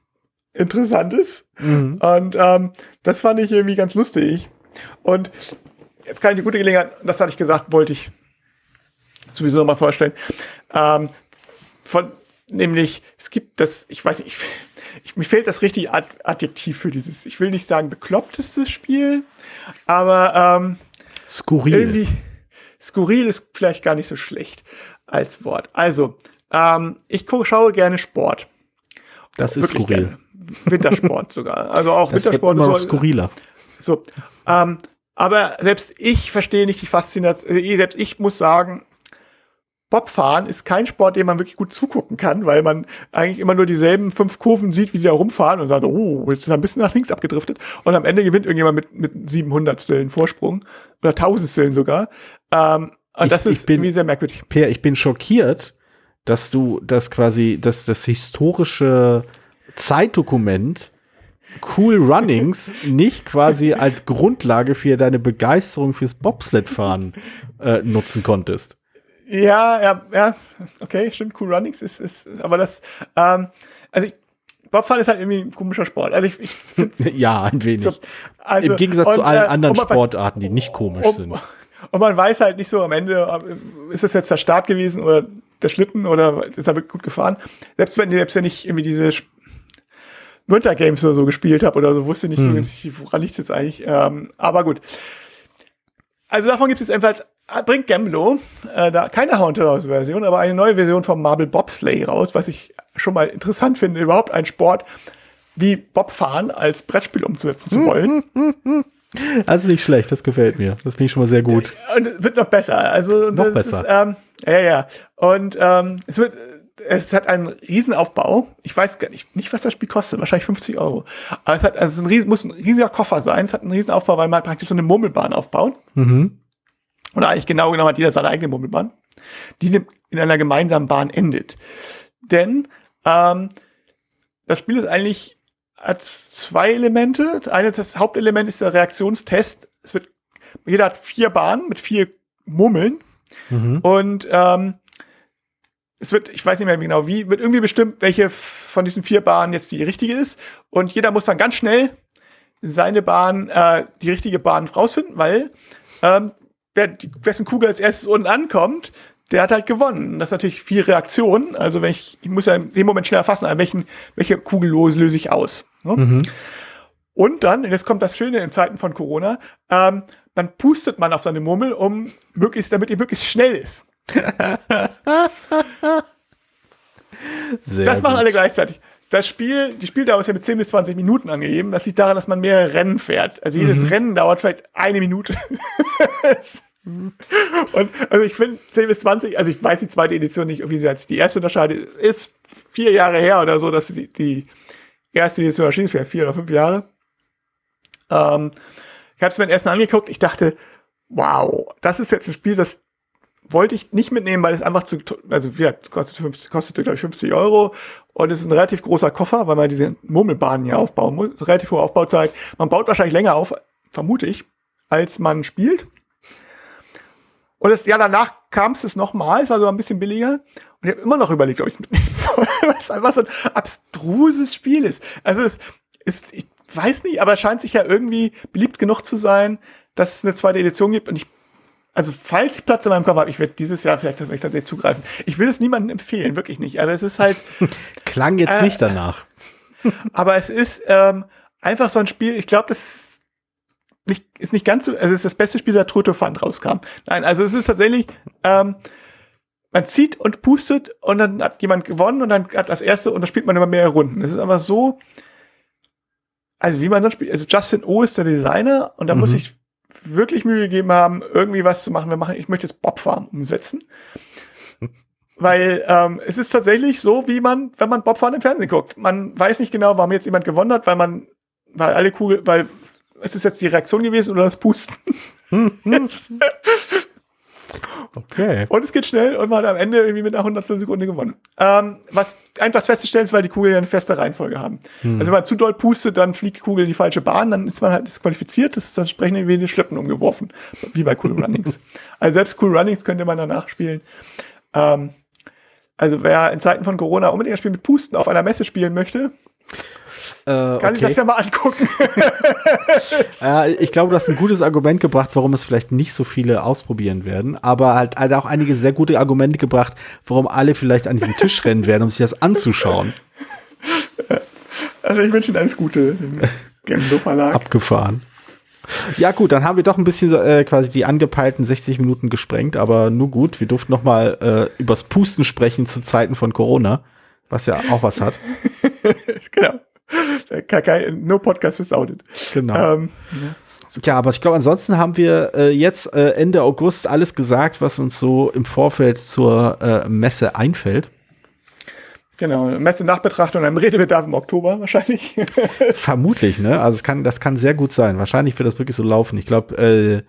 interessant ist. Mhm. Und ähm, das fand ich irgendwie ganz lustig. Und jetzt kann ich die gute Gelegenheit, das hatte ich gesagt, wollte ich sowieso noch mal vorstellen. Ähm, von, nämlich, es gibt das, ich weiß nicht, ich, ich, mir fehlt das richtige Adjektiv für dieses, ich will nicht sagen beklopptestes Spiel, aber ähm, skurril. Irgendwie, skurril ist vielleicht gar nicht so schlecht als Wort. Also, ähm, ich schaue gerne Sport. Das ist Wirklich skurril. Gerne. Wintersport sogar. Also auch das Wintersport. Immer so, skurriler. So, ähm, aber selbst ich verstehe nicht die Faszination. Äh, selbst ich muss sagen, Bobfahren ist kein Sport, den man wirklich gut zugucken kann, weil man eigentlich immer nur dieselben fünf Kurven sieht, wie die da rumfahren und sagt, oh, jetzt sind ein bisschen nach links abgedriftet. Und am Ende gewinnt irgendjemand mit, mit 700 Vorsprung oder Tausendsteln sogar. Ähm, und ich, das ist bin, irgendwie sehr merkwürdig. Per, ich bin schockiert, dass du das quasi, dass das historische Zeitdokument Cool Runnings nicht quasi als Grundlage für deine Begeisterung fürs Bobsledfahren äh, nutzen konntest. Ja, ja, ja, okay, stimmt, Cool Runnings ist, ist, aber das, ähm, also ich, Bobfahren ist halt irgendwie ein komischer Sport. Also ich, ich ja, ein wenig. So, also, Im Gegensatz und, zu allen äh, anderen Sportarten, die nicht komisch um, sind. Und man weiß halt nicht so am Ende, ist es jetzt der Start gewesen oder der Schlitten oder ist er wirklich gut gefahren? Selbst wenn, selbst wenn ich irgendwie diese Wintergames oder so gespielt habe oder so, wusste nicht hm. so, woran liegt es jetzt eigentlich. Ähm, aber gut. Also davon gibt es jetzt ebenfalls, bringt Gamblo, äh, da keine Haunted House Version, aber eine neue Version vom Marble Bobsleigh raus, was ich schon mal interessant finde, überhaupt ein Sport wie Bobfahren als Brettspiel umzusetzen zu wollen. Also nicht schlecht, das gefällt mir. Das finde ich schon mal sehr gut. Und es wird noch besser. Also noch besser. Ist, ähm, ja, ja. Und ähm, es wird, es hat einen Riesenaufbau. Ich weiß gar nicht, nicht was das Spiel kostet. Wahrscheinlich 50 Euro. Aber es hat, also ein riesen, muss ein riesiger Koffer sein. Es hat einen Riesenaufbau, weil man praktisch so eine Murmelbahn aufbaut. Mhm. Oder eigentlich genau genommen hat jeder seine eigene Murmelbahn, die in einer gemeinsamen Bahn endet. Denn ähm, das Spiel ist eigentlich hat zwei Elemente. Das eine, das Hauptelement ist der Reaktionstest. Es wird, jeder hat vier Bahnen mit vier Murmeln. Mhm. Und ähm, es wird, ich weiß nicht mehr genau wie, wird irgendwie bestimmt, welche von diesen vier Bahnen jetzt die richtige ist. Und jeder muss dann ganz schnell seine Bahn, äh, die richtige Bahn rausfinden, weil ähm, wer, wessen Kugel als erstes unten ankommt, der hat halt gewonnen. Das ist natürlich viel Reaktion. Also wenn ich, ich muss ja in dem Moment schnell erfassen, welchen, welche Kugel löse ich aus. Ne? Mhm. Und dann, jetzt kommt das Schöne in Zeiten von Corona, ähm, dann pustet man auf seine Murmel, um möglichst, damit die möglichst schnell ist. Das machen alle gleichzeitig. Das Spiel, die Spieldauer ist ja mit 10 bis 20 Minuten angegeben. Das liegt daran, dass man mehrere Rennen fährt. Also jedes mhm. Rennen dauert vielleicht eine Minute. Und also ich finde 10 bis 20, also ich weiß die zweite Edition nicht, wie sie jetzt die erste unterscheidet. Ist vier Jahre her oder so, dass die, die erste Edition erschienen ist, vielleicht vier oder fünf Jahre. Ähm, ich habe es mir den ersten angeguckt, ich dachte, wow, das ist jetzt ein Spiel, das wollte ich nicht mitnehmen, weil es einfach zu, also ja, kostet, 50, kostet glaube ich 50 Euro und es ist ein relativ großer Koffer, weil man diese Murmelbahnen hier aufbauen muss, relativ hohe Aufbauzeit. Man baut wahrscheinlich länger auf, vermute ich, als man spielt. Und das Jahr danach kam es nochmal, es war so ein bisschen billiger. Und ich habe immer noch überlegt, ob ich es mitnehmen soll, weil es einfach so ein abstruses Spiel ist. Also es ist, ich weiß nicht, aber es scheint sich ja irgendwie beliebt genug zu sein, dass es eine zweite Edition gibt. Und ich also falls ich Platz in meinem Kopf habe, ich werde dieses Jahr vielleicht tatsächlich zugreifen. Ich will es niemandem empfehlen, wirklich nicht. Also es ist halt. Klang jetzt äh, nicht danach. aber es ist ähm, einfach so ein Spiel, ich glaube, das nicht, ist nicht ganz so, also es ist das beste Spiel, seit Truto Fund rauskam. Nein, also es ist tatsächlich, ähm, man zieht und pustet und dann hat jemand gewonnen und dann hat das erste und dann spielt man immer mehrere Runden. Es ist einfach so, also wie man dann spielt, also Justin O ist der Designer und da mhm. muss ich wirklich Mühe gegeben haben, irgendwie was zu machen. Wir machen, ich möchte jetzt Bobfarm umsetzen. Weil ähm, es ist tatsächlich so, wie man, wenn man Bobfahren im Fernsehen guckt. Man weiß nicht genau, warum jetzt jemand gewonnen hat, weil man, weil alle Kugel, weil es ist jetzt die Reaktion gewesen oder das Pusten. Okay. Und es geht schnell und man hat am Ende irgendwie mit einer hundertstel Sekunde gewonnen. Ähm, was einfach festzustellen ist, weil die Kugeln ja eine feste Reihenfolge haben. Hm. Also wenn man zu doll pustet, dann fliegt die Kugel in die falsche Bahn, dann ist man halt disqualifiziert, das ist dann entsprechend wie in die Schlitten umgeworfen, wie bei Cool Runnings. also selbst Cool Runnings könnte man danach spielen. Ähm, also wer in Zeiten von Corona unbedingt ein Spiel mit Pusten auf einer Messe spielen möchte, Kann okay. ich das ja mal angucken. äh, ich glaube, du hast ein gutes Argument gebracht, warum es vielleicht nicht so viele ausprobieren werden, aber halt, halt auch einige sehr gute Argumente gebracht, warum alle vielleicht an diesen Tisch rennen werden, um sich das anzuschauen. Also ich wünsche Ihnen alles Gute. Verlag. Abgefahren. Ja gut, dann haben wir doch ein bisschen äh, quasi die angepeilten 60 Minuten gesprengt, aber nur gut, wir durften noch mal äh, übers Pusten sprechen zu Zeiten von Corona, was ja auch was hat. genau. No Podcast without it. Genau. Ähm, ja. Ja, aber ich glaube, ansonsten haben wir äh, jetzt äh, Ende August alles gesagt, was uns so im Vorfeld zur äh, Messe einfällt. Genau, Messe Nachbetrachtung, einem Redebedarf im Oktober wahrscheinlich. Vermutlich, ne? Also es kann, das kann sehr gut sein. Wahrscheinlich wird das wirklich so laufen. Ich glaube, äh,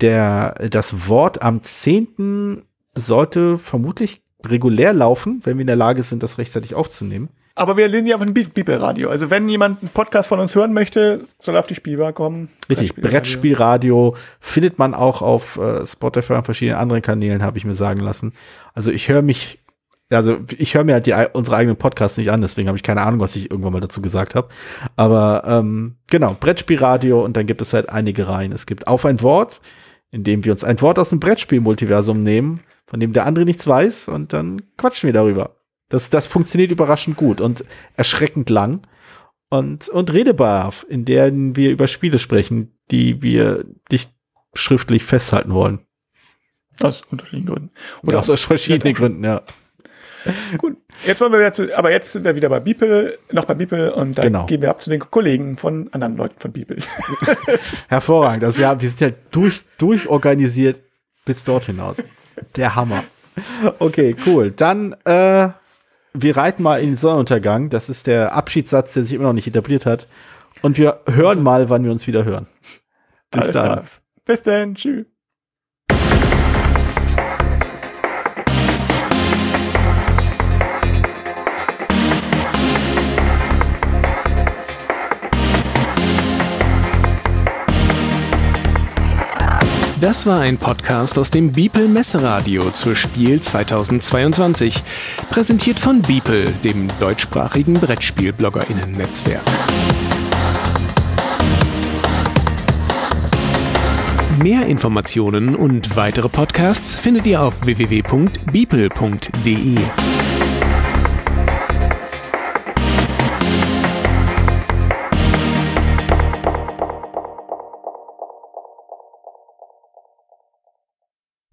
der, das Wort am 10. sollte vermutlich regulär laufen, wenn wir in der Lage sind, das rechtzeitig aufzunehmen. Aber wir lehnen ja von Bibelradio. Also wenn jemand einen Podcast von uns hören möchte, soll auf die Spielbar kommen. Richtig, Brettspielradio, Brettspielradio findet man auch auf äh, Spotify und verschiedenen anderen Kanälen, habe ich mir sagen lassen. Also ich höre mich, also ich höre mir halt die, unsere eigenen Podcasts nicht an, deswegen habe ich keine Ahnung, was ich irgendwann mal dazu gesagt habe. Aber ähm, genau, Brettspielradio und dann gibt es halt einige Reihen. Es gibt auf ein Wort, in dem wir uns ein Wort aus dem Brettspiel-Multiversum nehmen, von dem der andere nichts weiß und dann quatschen wir darüber. Das, das funktioniert überraschend gut und erschreckend lang und, und redebar, in denen wir über Spiele sprechen, die wir nicht schriftlich festhalten wollen. Aus unterschiedlichen Gründen. Oder ja, aus, aus verschiedenen Gründen, ja. Gut, jetzt wollen wir wieder zu, aber jetzt sind wir wieder bei Beeple, noch bei Beeple und dann genau. gehen wir ab zu den Kollegen von anderen Leuten von Beeple. Hervorragend. Also wir, wir sind ja durch, durchorganisiert bis dort hinaus. Der Hammer. Okay, cool. Dann, äh, wir reiten mal in den Sonnenuntergang. Das ist der Abschiedssatz, der sich immer noch nicht etabliert hat. Und wir hören mal, wann wir uns wieder hören. Bis Alles dann. Klar. Bis dann. Tschüss. Das war ein Podcast aus dem Beeple Messeradio zur Spiel 2022, präsentiert von Beeple, dem deutschsprachigen Brettspiel-BloggerInnen-Netzwerk. Mehr Informationen und weitere Podcasts findet ihr auf www.beeple.de.